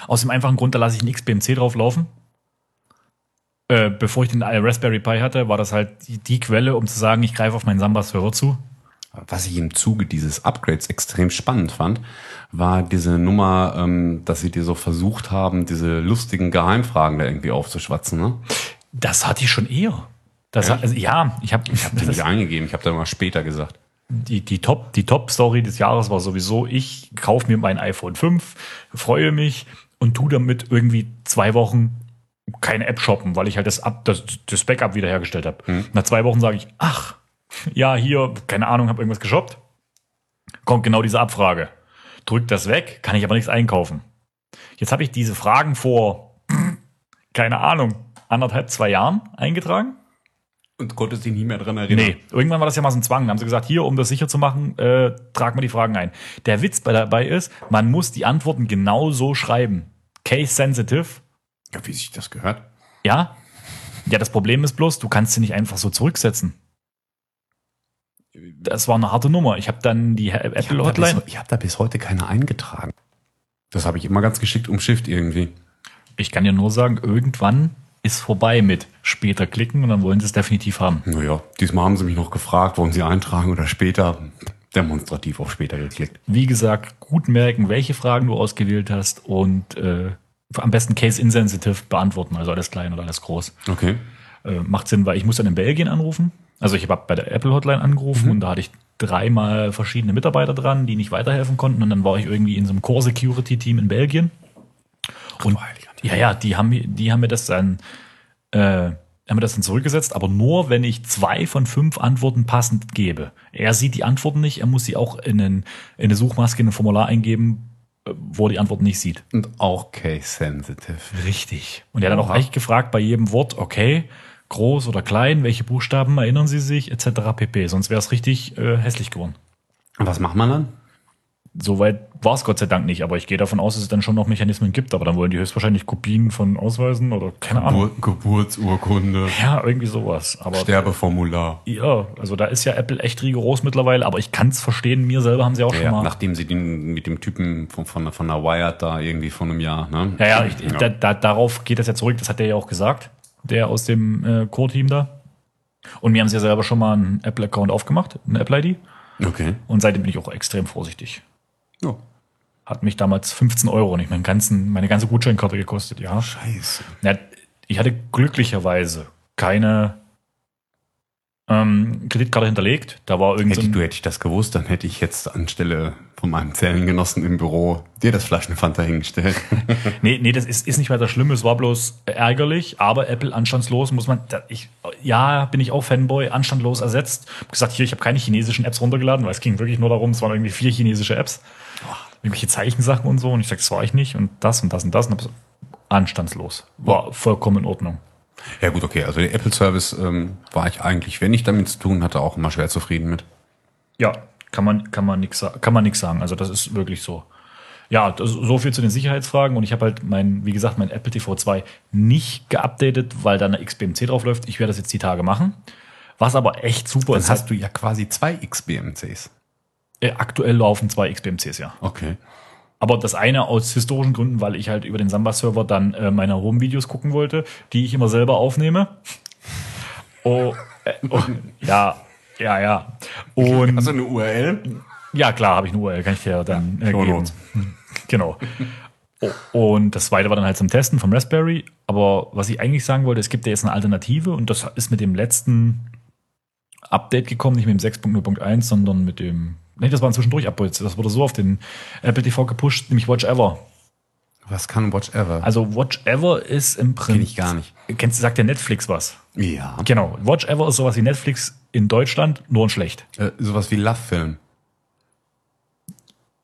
[SPEAKER 2] Aus dem einfachen Grund, da lasse ich ein XBMC drauf laufen. Äh, bevor ich den Raspberry Pi hatte, war das halt die, die Quelle, um zu sagen, ich greife auf meinen Samba-Server zu.
[SPEAKER 1] Was ich im Zuge dieses Upgrades extrem spannend fand, war diese Nummer, ähm, dass sie dir so versucht haben, diese lustigen Geheimfragen da irgendwie aufzuschwatzen. Ne?
[SPEAKER 2] Das hatte ich schon eher. Das
[SPEAKER 1] Ja?
[SPEAKER 2] hat, also, ja, ich habe ich hab das,
[SPEAKER 1] nicht eingegeben, ich habe da mal später gesagt.
[SPEAKER 2] die, die Top, die Top-Story des Jahres war sowieso, ich kaufe mir mein iPhone 5, freue mich und tu damit irgendwie zwei Wochen keine App shoppen, weil ich halt das, Up, das, das Backup wiederhergestellt habe. Nach zwei Wochen sage ich, ach, ja, hier, keine Ahnung, habe irgendwas geshoppt. Kommt genau diese Abfrage. Drückt das weg, kann ich aber nichts einkaufen. Jetzt habe ich diese Fragen vor, keine Ahnung, anderthalb, zwei Jahren eingetragen.
[SPEAKER 1] Und konntest dich nicht mehr dran erinnern.
[SPEAKER 2] Nee, irgendwann war das ja mal so ein Zwang. Da haben sie gesagt, hier, um das sicher zu machen, äh, trag mal die Fragen ein. Der Witz bei dabei ist, man muss die Antworten genau so schreiben. Case sensitive.
[SPEAKER 1] Ja, wie sich das gehört.
[SPEAKER 2] Ja. Ja, das Problem ist bloß, du kannst sie nicht einfach so zurücksetzen. Das war eine harte Nummer. Ich habe dann die
[SPEAKER 1] Ich
[SPEAKER 2] Apple
[SPEAKER 1] habe da,
[SPEAKER 2] Hotline.
[SPEAKER 1] bis- ich hab da bis heute keine eingetragen. Das habe ich immer ganz geschickt umschifft irgendwie.
[SPEAKER 2] Ich kann dir nur sagen, irgendwann ist vorbei mit später klicken und dann wollen sie es definitiv haben.
[SPEAKER 1] Naja, diesmal haben sie mich noch gefragt, wollen sie eintragen oder später demonstrativ auf später geklickt.
[SPEAKER 2] Wie gesagt, gut merken, welche Fragen du ausgewählt hast und äh, am besten Case insensitive beantworten, also alles klein oder alles groß.
[SPEAKER 1] Okay.
[SPEAKER 2] Äh, macht Sinn, weil ich muss dann in Belgien anrufen. Also ich habe bei der Apple Hotline angerufen und da hatte ich dreimal verschiedene Mitarbeiter dran, die nicht weiterhelfen konnten und dann war ich irgendwie in so einem Core Security Team in Belgien. Und ja, ja, die haben, mir- die haben mir das dann, äh, haben mir das dann zurückgesetzt, aber nur, wenn ich zwei von fünf Antworten passend gebe. Er sieht die Antworten nicht, er muss sie auch in, einen, in eine Suchmaske, in ein Formular eingeben, äh, wo er die Antworten nicht sieht.
[SPEAKER 1] Und auch case sensitive.
[SPEAKER 2] Richtig. Und er hat dann auch echt gefragt bei jedem Wort, okay, groß oder klein, welche Buchstaben erinnern Sie sich, etc. pp. Sonst wäre es richtig äh, hässlich geworden.
[SPEAKER 1] Und was macht man dann?
[SPEAKER 2] Soweit war es Gott sei Dank nicht, aber ich gehe davon aus, dass es dann schon noch Mechanismen gibt, aber dann wollen die höchstwahrscheinlich Kopien von Ausweisen oder keine Ahnung.
[SPEAKER 1] Gebur Geburtsurkunde,
[SPEAKER 2] Ja, irgendwie sowas. Aber
[SPEAKER 1] Sterbeformular.
[SPEAKER 2] ja, also da ist ja Apple echt rigoros mittlerweile, aber ich kann es verstehen, mir selber haben sie auch schon
[SPEAKER 1] Ja,
[SPEAKER 2] mal.
[SPEAKER 1] nachdem sie den mit dem Typen von, von, von der Wired da irgendwie vor einem Jahr, ne?
[SPEAKER 2] Ja, ja, ich, Da, da, darauf geht das ja zurück, das hat der ja auch gesagt, der aus dem äh, Core-Team da. Und mir haben sie ja selber schon mal einen Apple-Account aufgemacht, eine Apple-ID.
[SPEAKER 1] Okay.
[SPEAKER 2] Und seitdem bin ich auch extrem vorsichtig.
[SPEAKER 1] Ja.
[SPEAKER 2] Hat mich damals 15 Euro, nicht meinen ganzen, meine ganze Gutscheinkarte gekostet, ja.
[SPEAKER 1] Scheiße.
[SPEAKER 2] ja. Ich hatte glücklicherweise keine ähm, Kreditkarte hinterlegt. Da war irgend so
[SPEAKER 1] Hätte,
[SPEAKER 2] ein,
[SPEAKER 1] du hätte ich das gewusst, dann hätte ich jetzt anstelle von meinem Zellengenossen im Büro dir das Flaschenfanta hingestellt.
[SPEAKER 2] Nee, nee, das ist, ist nicht weiter schlimm, es war bloß ärgerlich, aber Apple anstandslos muss man, ich, ja, bin ich auch Fanboy, anstandslos ersetzt. Hab gesagt, hier, ich habe keine chinesischen Apps runtergeladen, weil es ging wirklich nur darum, es waren irgendwie vier chinesische Apps. Irgendwelche Zeichensachen und so. Und ich sag, das war ich nicht und das und das und das. Und hab so, anstandslos. War vollkommen in Ordnung.
[SPEAKER 1] Ja gut, okay. Also der Apple Service ähm, war ich eigentlich, wenn ich damit zu tun hatte, auch immer schwer zufrieden mit.
[SPEAKER 2] Ja, kann man, kann man sa- kann man nix sagen. Also das ist wirklich so. Ja, das, so viel zu den Sicherheitsfragen. Und ich habe halt mein, wie gesagt, mein Apple TV 2 nicht geupdatet, weil da eine XBMC drauf läuft. Ich werde das jetzt die Tage machen. Was aber echt super
[SPEAKER 1] Dann
[SPEAKER 2] ist.
[SPEAKER 1] hast du ja quasi zwei XBMCs.
[SPEAKER 2] äh, aktuell laufen zwei XBMCs, ja.
[SPEAKER 1] Okay.
[SPEAKER 2] Aber das eine aus historischen Gründen, weil ich halt über den Samba-Server dann äh, meine Home-Videos gucken wollte, die ich immer selber aufnehme. Oh, äh, oh ja, ja, ja. Und
[SPEAKER 1] Hast du eine URL?
[SPEAKER 2] Ja, klar, habe ich eine URL, kann ich dir dann äh,
[SPEAKER 1] Show
[SPEAKER 2] geben.
[SPEAKER 1] Notes.
[SPEAKER 2] Genau. Oh, Und das zweite war dann halt zum Testen vom Raspberry. Aber was ich eigentlich sagen wollte, es gibt ja jetzt eine Alternative und das ist mit dem letzten Update gekommen, nicht mit dem 6.0.1, sondern mit dem. Nee, das war ein Zwischendurch-Update. Das wurde so auf den Apple TV gepusht, nämlich Watch Ever.
[SPEAKER 1] Was kann Watch Ever?
[SPEAKER 2] Also Watch Ever ist im Prinzip.
[SPEAKER 1] Kenn ich gar nicht.
[SPEAKER 2] Kennst du, sagt der Netflix was?
[SPEAKER 1] ja.
[SPEAKER 2] Genau. Watch Ever ist sowas wie Netflix in Deutschland, nur in schlecht.
[SPEAKER 1] Äh, sowas wie Love Film.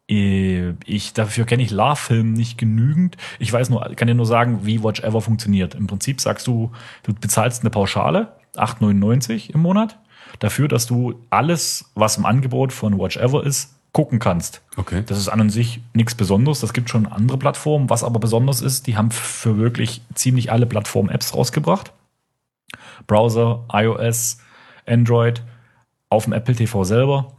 [SPEAKER 2] Äh, Ich, dafür kenne ich La-Film nicht genügend. Ich weiß nur, kann dir nur sagen, wie Watch Ever funktioniert. Im Prinzip sagst du, du bezahlst eine Pauschale, 8,99 im Monat, dafür, dass du alles, was im Angebot von Watch Ever ist, gucken kannst.
[SPEAKER 1] Okay.
[SPEAKER 2] Das ist an und sich nichts Besonderes. Das gibt schon andere Plattformen. Was aber besonders ist, die haben für wirklich ziemlich alle Plattformen Apps rausgebracht. Browser, iOS, Android, auf dem Apple TV selber.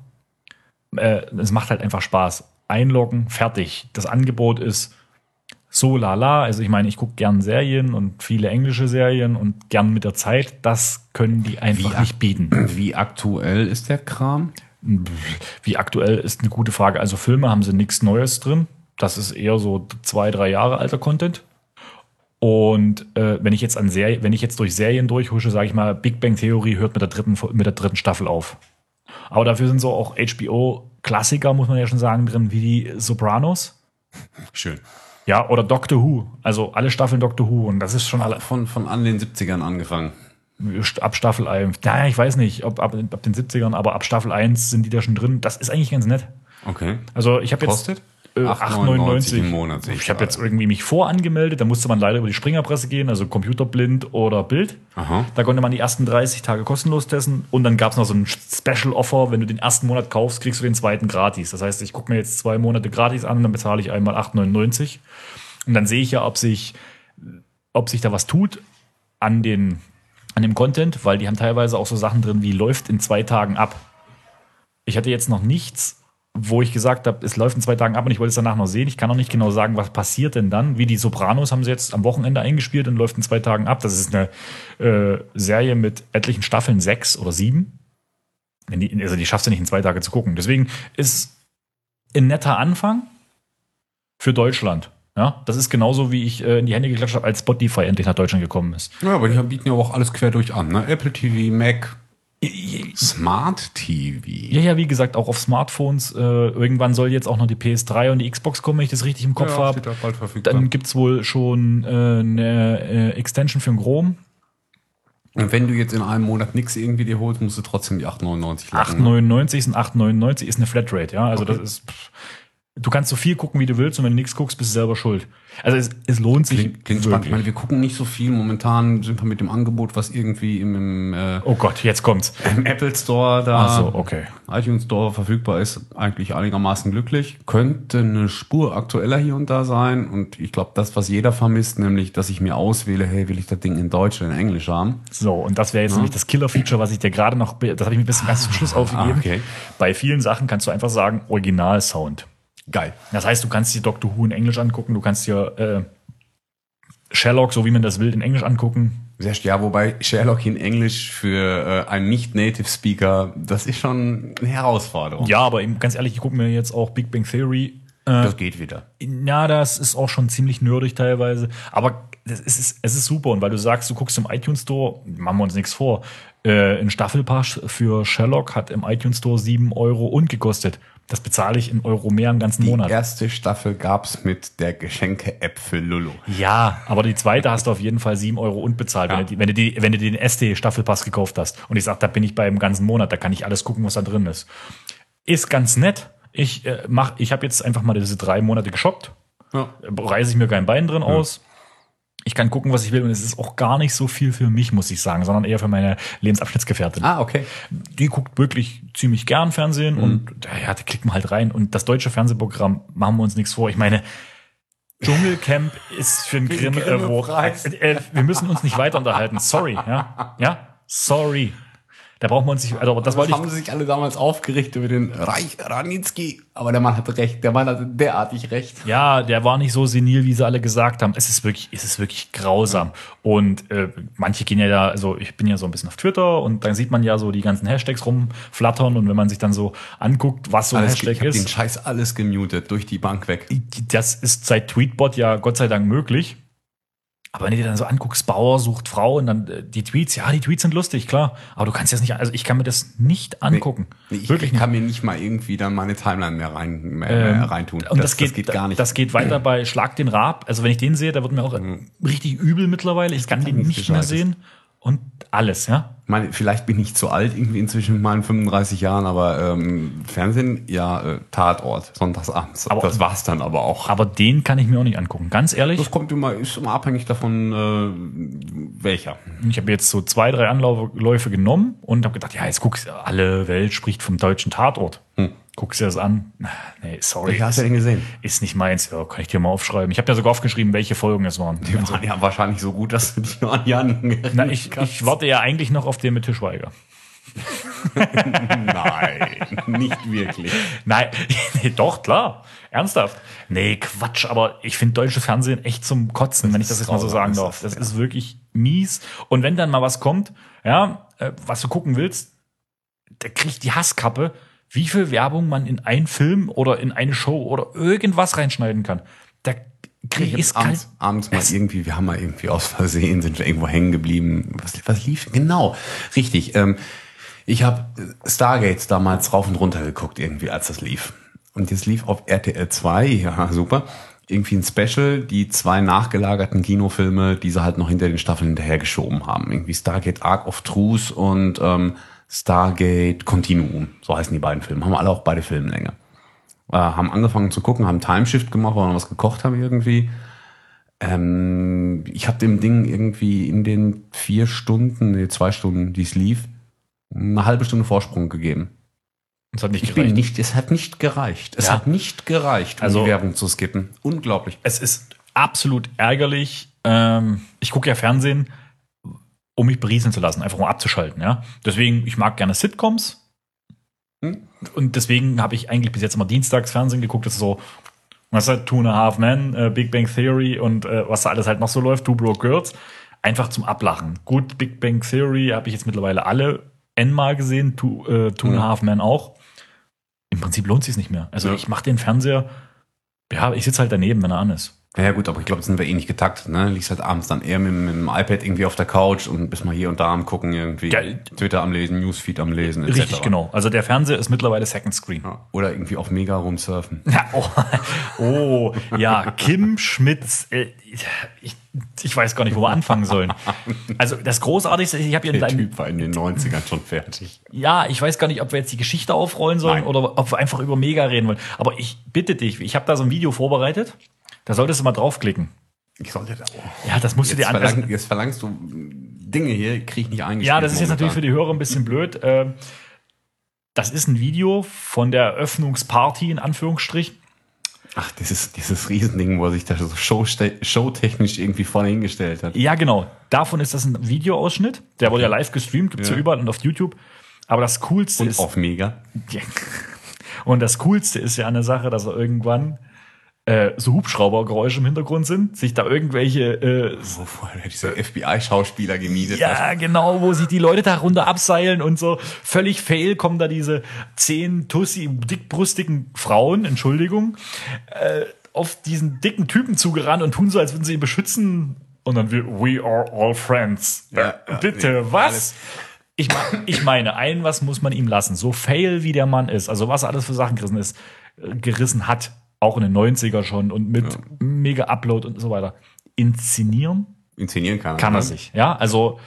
[SPEAKER 2] Äh, es macht halt einfach Spaß. Einloggen, fertig. Das Angebot ist so lala. Also ich meine, ich gucke gern Serien und viele englische Serien und gern mit der Zeit. Das können die einfach
[SPEAKER 1] Wie
[SPEAKER 2] nicht bieten.
[SPEAKER 1] Wie aktuell ist der Kram?
[SPEAKER 2] Wie aktuell ist eine gute Frage. Also Filme haben sie nichts Neues drin. Das ist eher so zwei, drei Jahre alter Content. Und äh, wenn ich jetzt an Serie, wenn ich jetzt durch Serien durchhusche, sage ich mal, Big Bang Theory hört mit der dritten mit der dritten Staffel auf. Aber dafür sind so auch HBO Klassiker, muss man ja schon sagen, drin, wie die Sopranos.
[SPEAKER 1] Schön.
[SPEAKER 2] Ja, oder Doctor Who. Also alle Staffeln Doctor Who. Und das ist schon alle,
[SPEAKER 1] Von, von an den 70ern angefangen.
[SPEAKER 2] ab Staffel 1. Naja, ich weiß nicht, ob ab, ab den 70ern, aber ab Staffel 1 sind die da schon drin. Das ist eigentlich ganz nett.
[SPEAKER 1] Okay.
[SPEAKER 2] Also ich habe jetzt
[SPEAKER 1] Kostet?
[SPEAKER 2] Äh,
[SPEAKER 1] 8,99 im Monat, ich
[SPEAKER 2] habe jetzt irgendwie mich vorangemeldet, da musste man leider über die Springerpresse gehen, also Computerblind oder Bild.
[SPEAKER 1] Aha.
[SPEAKER 2] Da konnte man die ersten 30 Tage kostenlos testen und dann gab es noch so ein Special Offer, wenn du den ersten Monat kaufst, kriegst du den zweiten gratis. Das heißt, ich gucke mir jetzt zwei Monate gratis an und dann bezahle ich einmal 8,99 und dann sehe ich ja, ob sich, ob sich da was tut an, den, an dem Content, weil die haben teilweise auch so Sachen drin wie läuft in zwei Tagen ab. Ich hatte jetzt noch nichts, wo ich gesagt habe, es läuft in zwei Tagen ab und ich wollte es danach noch sehen. Ich kann noch nicht genau sagen, was passiert denn dann. Wie die Sopranos haben sie jetzt am Wochenende eingespielt und läuft in zwei Tagen ab. Das ist eine äh, Serie mit etlichen Staffeln, sechs oder sieben. Die, also die schaffst du nicht in zwei Tage zu gucken. Deswegen ist ein netter Anfang für Deutschland. Ja, das ist genauso, wie ich äh, in die Hände geklatscht habe, als Spotify endlich nach Deutschland gekommen ist.
[SPEAKER 1] Ja, aber die bieten ja auch alles quer durch an. Ne? Apple TV, Mac, Smart TV.
[SPEAKER 2] Ja, ja, wie gesagt, auch auf Smartphones. Äh, irgendwann soll jetzt auch noch die PS3 und die Xbox kommen, wenn ich das richtig im Kopf
[SPEAKER 1] Ja,
[SPEAKER 2] habe. Dann gibt's wohl schon äh, eine äh, Extension für den Chrome.
[SPEAKER 1] Und wenn du jetzt in einem Monat nichts irgendwie dir holst, musst du trotzdem die 8,99 lachen. ne?
[SPEAKER 2] 8,99 sind 8,99 ist eine Flatrate, ja. Also
[SPEAKER 1] Okay.
[SPEAKER 2] das ist. Pff, Du kannst so viel gucken, wie du willst, und wenn du nichts guckst, bist du selber schuld. Also es, es lohnt sich.
[SPEAKER 1] Klingt, klingt spannend. Ich meine, wir gucken nicht so viel. Momentan sind wir mit dem Angebot, was irgendwie im, im, äh,
[SPEAKER 2] oh Gott, jetzt kommt's.
[SPEAKER 1] im Apple Store da,
[SPEAKER 2] Ach so, okay.
[SPEAKER 1] iTunes Store verfügbar ist, eigentlich einigermaßen glücklich. Könnte eine Spur aktueller hier und da sein. Und ich glaube, das, was jeder vermisst, nämlich, dass ich mir auswähle, hey, will ich das Ding in Deutsch oder in Englisch haben?
[SPEAKER 2] So, und das wäre jetzt nämlich das Killer-Feature, was ich dir gerade noch, das habe ich mir ein bisschen ganz zum Schluss aufgegeben.
[SPEAKER 1] Ah, okay.
[SPEAKER 2] Bei vielen Sachen kannst du einfach sagen, Original-Sound.
[SPEAKER 1] Geil.
[SPEAKER 2] Das heißt, du kannst dir Doctor Who in Englisch angucken, du kannst dir äh, Sherlock, so wie man das will, in Englisch angucken.
[SPEAKER 1] Ja, wobei Sherlock in Englisch für äh, einen Nicht-Native-Speaker, das ist schon eine Herausforderung.
[SPEAKER 2] Ja, aber eben, ganz ehrlich, ich gucke mir jetzt auch Big Bang Theory.
[SPEAKER 1] Das geht wieder.
[SPEAKER 2] Ja, das ist auch schon ziemlich nerdig teilweise. Aber es ist, es ist super. Und weil du sagst, du guckst im iTunes Store, machen wir uns nichts vor. Äh, ein Staffelpass für Sherlock hat im iTunes Store 7 Euro und gekostet. Das bezahle ich in Euro mehr im ganzen
[SPEAKER 1] Die
[SPEAKER 2] Monat.
[SPEAKER 1] erste Staffel gab's mit der Geschenke-App für Lulu.
[SPEAKER 2] Ja, aber die zweite hast du auf jeden Fall 7 Euro und bezahlt,
[SPEAKER 1] Ja.
[SPEAKER 2] wenn, du, die- wenn, du die, wenn du den SD-Staffelpass gekauft hast. Und ich sag, da bin ich beim ganzen Monat, da kann ich alles gucken, was da drin ist. Ist ganz nett. Ich äh, mach, ich habe jetzt einfach mal diese drei Monate geshoppt.
[SPEAKER 1] Ja.
[SPEAKER 2] Reiße ich mir kein Bein drin aus. Ich kann gucken, was ich will. Und es ist auch gar nicht so viel für mich, muss ich sagen, sondern eher für meine Lebensabschnittsgefährtin.
[SPEAKER 1] Ah, okay.
[SPEAKER 2] Die guckt wirklich ziemlich gern Fernsehen und ja, da klickt man halt rein. Und das deutsche Fernsehprogramm, machen wir uns nichts vor. Ich meine, Dschungelcamp ist für einen Grimm Award.
[SPEAKER 1] Grimme-Preis.
[SPEAKER 2] Äh, wir müssen uns nicht weiter unterhalten. Sorry, ja. Ja, sorry. Da brauchen wir uns nicht, also das wollte
[SPEAKER 1] haben
[SPEAKER 2] ich,
[SPEAKER 1] sie sich alle damals aufgeregt über den Reich Ranitzky. Aber der Mann hatte recht. Der Mann hatte derartig recht.
[SPEAKER 2] ja, der war nicht so senil, wie sie alle gesagt haben. Es ist wirklich, es ist wirklich grausam. Und äh, manche gehen ja da, also ich bin ja so ein bisschen auf Twitter und dann sieht man ja so die ganzen Hashtags rumflattern und wenn man sich dann so anguckt, was so ein
[SPEAKER 1] Alles,
[SPEAKER 2] Hashtag
[SPEAKER 1] ich den
[SPEAKER 2] ist,
[SPEAKER 1] Scheiß alles gemutet, durch die Bank weg.
[SPEAKER 2] das ist seit Tweetbot ja Gott sei Dank möglich. Aber wenn du dir dann so anguckst, Bauer sucht Frau und dann äh, die Tweets, ja, die Tweets sind lustig, klar. Aber du kannst das nicht, also ich kann mir das nicht angucken.
[SPEAKER 1] Nee, ich
[SPEAKER 2] Wirklich nicht.
[SPEAKER 1] kann mir nicht mal irgendwie dann meine Timeline mehr rein mehr,
[SPEAKER 2] Ähm,
[SPEAKER 1] reintun.
[SPEAKER 2] Und das, geht,
[SPEAKER 1] gar nicht.
[SPEAKER 2] Das geht weiter bei Schlag den Raab. Also wenn ich den sehe, da wird mir auch richtig übel mittlerweile. Ich kann den nicht mehr sehen. Und alles, ja.
[SPEAKER 1] Ich meine, vielleicht bin ich zu alt irgendwie inzwischen mit meinen 35 Jahren, aber ähm, Fernsehen, ja, äh, Tatort, sonntagsabends.
[SPEAKER 2] Aber-
[SPEAKER 1] das war's dann aber auch.
[SPEAKER 2] Aber den kann ich mir auch nicht angucken. Ganz ehrlich,
[SPEAKER 1] Das kommt immer, ist immer abhängig davon, äh, welcher.
[SPEAKER 2] ich habe jetzt so zwei, drei Anläufe genommen und habe gedacht, ja, jetzt guckst alle Welt spricht vom deutschen Tatort. Guckst dir das an? Nee, sorry.
[SPEAKER 1] Welcher hast du denn gesehen?
[SPEAKER 2] Ist nicht meins. Ja, kann ich dir mal aufschreiben. Ich habe ja sogar aufgeschrieben, welche Folgen es waren.
[SPEAKER 1] Die waren ja wahrscheinlich so gut, dass du dich nur an die anderen
[SPEAKER 2] Na, ich, ich warte ja eigentlich noch auf den mit Tischweiger.
[SPEAKER 1] Nein, nicht wirklich.
[SPEAKER 2] Nein, nee, doch, klar. Ernsthaft. Nee, Quatsch, aber ich finde deutsches Fernsehen echt zum Kotzen, wenn ich das jetzt mal so sagen darf.
[SPEAKER 1] das,
[SPEAKER 2] Das ist wirklich mies. Und wenn dann mal was kommt, ja, äh, was du gucken willst, da kriegt die Hasskappe, wie viel Werbung man in einen Film oder in eine Show oder irgendwas reinschneiden kann. Da krieg ich
[SPEAKER 1] abends, abends mal irgendwie, wir haben mal irgendwie aus Versehen, sind wir irgendwo hängen geblieben. Was, was lief? Genau, richtig. Ähm, ich habe Stargates damals rauf und runter geguckt, irgendwie, als das lief. Und jetzt lief auf RTL 2, ja, super, irgendwie ein Special, die zwei nachgelagerten Kinofilme, die sie halt noch hinter den Staffeln hinterhergeschoben haben. Irgendwie Stargate Arc of Truth und ähm, Stargate Continuum. So heißen die beiden Filme. Haben alle auch beide Filmlänge äh, haben angefangen zu gucken, haben Timeshift gemacht, weil wir was gekocht haben irgendwie. Ähm, ich habe dem Ding irgendwie in den vier Stunden, nee, zwei Stunden, die es lief, eine halbe Stunde Vorsprung gegeben.
[SPEAKER 2] Das hat nicht
[SPEAKER 1] Ich bin
[SPEAKER 2] gereicht.
[SPEAKER 1] nicht, es hat nicht gereicht. Es
[SPEAKER 2] Ja.
[SPEAKER 1] hat nicht gereicht, um
[SPEAKER 2] Also-
[SPEAKER 1] die Werbung zu skippen. Unglaublich.
[SPEAKER 2] Es ist absolut ärgerlich. Ähm, ich gucke ja Fernsehen, um mich berieseln zu lassen, einfach um abzuschalten. Ja, deswegen ich mag gerne Sitcoms.
[SPEAKER 1] Hm?
[SPEAKER 2] Und deswegen habe ich eigentlich bis jetzt immer dienstags Fernsehen geguckt. Das ist so, was halt Two and a Half Men, äh, Big Bang Theory und äh, was da alles halt noch so läuft, Two Broke Girls. Einfach zum Ablachen. Gut, Big Bang Theory habe ich jetzt mittlerweile alle n-mal gesehen, Two, äh, Two and a. Half Men auch. Im Prinzip lohnt sich nicht mehr. Also
[SPEAKER 1] Ja.
[SPEAKER 2] ich mache den Fernseher, ja, ich sitze halt daneben, wenn er an ist.
[SPEAKER 1] Ja gut, aber ich glaube, sind wir eh nicht getaktet, ne? Liegst halt abends dann eher mit, mit dem iPad irgendwie auf der Couch und bist mal hier und da am gucken irgendwie.
[SPEAKER 2] Ja,
[SPEAKER 1] Twitter am Lesen, Newsfeed am Lesen, etc.
[SPEAKER 2] Richtig, genau. Also der Fernseher ist mittlerweile Second Screen.
[SPEAKER 1] Ja, Oder irgendwie auf Mega rumsurfen.
[SPEAKER 2] Ja, oh, oh, ja, Kim Schmitz. Äh, ich, ich weiß gar nicht, wo wir anfangen sollen. Also das Großartigste, ich habe hier
[SPEAKER 1] Der Typ war in den 90ern schon fertig.
[SPEAKER 2] Ja, ich weiß gar nicht, ob wir jetzt die Geschichte aufrollen sollen
[SPEAKER 1] Nein.
[SPEAKER 2] oder ob wir einfach über Mega reden wollen. Aber ich bitte dich, ich habe da so ein Video vorbereitet. Da solltest du mal draufklicken.
[SPEAKER 1] Ich sollte da auch.
[SPEAKER 2] Ja, das musst du
[SPEAKER 1] Jetzt,
[SPEAKER 2] dir anhören.
[SPEAKER 1] verlang, jetzt verlangst du Dinge hier, krieg ich nicht eingespielt.
[SPEAKER 2] Ja, das ist jetzt natürlich für
[SPEAKER 1] momentan.
[SPEAKER 2] die Hörer ein bisschen blöd. Ähm, Das ist ein Video von der Eröffnungsparty in Anführungsstrichen.
[SPEAKER 1] Ach, dieses, dieses Riesending, wo er sich da so show, showtechnisch irgendwie vorne hingestellt hat.
[SPEAKER 2] Ja, genau. Davon ist das ein Videoausschnitt. Der wurde ja live gestreamt, gibt's ja.
[SPEAKER 1] Ja.
[SPEAKER 2] überall und auf YouTube. Aber das Coolste
[SPEAKER 1] Und
[SPEAKER 2] ist.
[SPEAKER 1] auf Mega.
[SPEAKER 2] Ja. Und das Coolste ist ja an der Sache, dass er irgendwann äh, so Hubschraubergeräusche im Hintergrund sind, sich da irgendwelche äh,
[SPEAKER 1] Wo vorher dieser FBI-Schauspieler gemietet hat.
[SPEAKER 2] Ja, genau, wo sich die Leute da runter abseilen und so völlig fail kommen da diese zehn Tussi, dickbrustigen Frauen, Entschuldigung, äh, auf diesen dicken Typen zugerannt und tun so, als würden sie ihn beschützen. Und dann wir, we are all friends.
[SPEAKER 1] Ja,
[SPEAKER 2] Äh,
[SPEAKER 1] ja,
[SPEAKER 2] Bitte,
[SPEAKER 1] nee,
[SPEAKER 2] was?
[SPEAKER 1] alles.
[SPEAKER 2] Ich, mein, ich meine, ein was muss man ihm lassen. So fail wie der Mann ist, also was er alles für Sachen gerissen ist, äh, gerissen hat, auch in den 90er schon und mit mega Upload und so weiter. Inszenieren
[SPEAKER 1] Inszenieren kann.
[SPEAKER 2] kann
[SPEAKER 1] ne?
[SPEAKER 2] er sich. Ja, also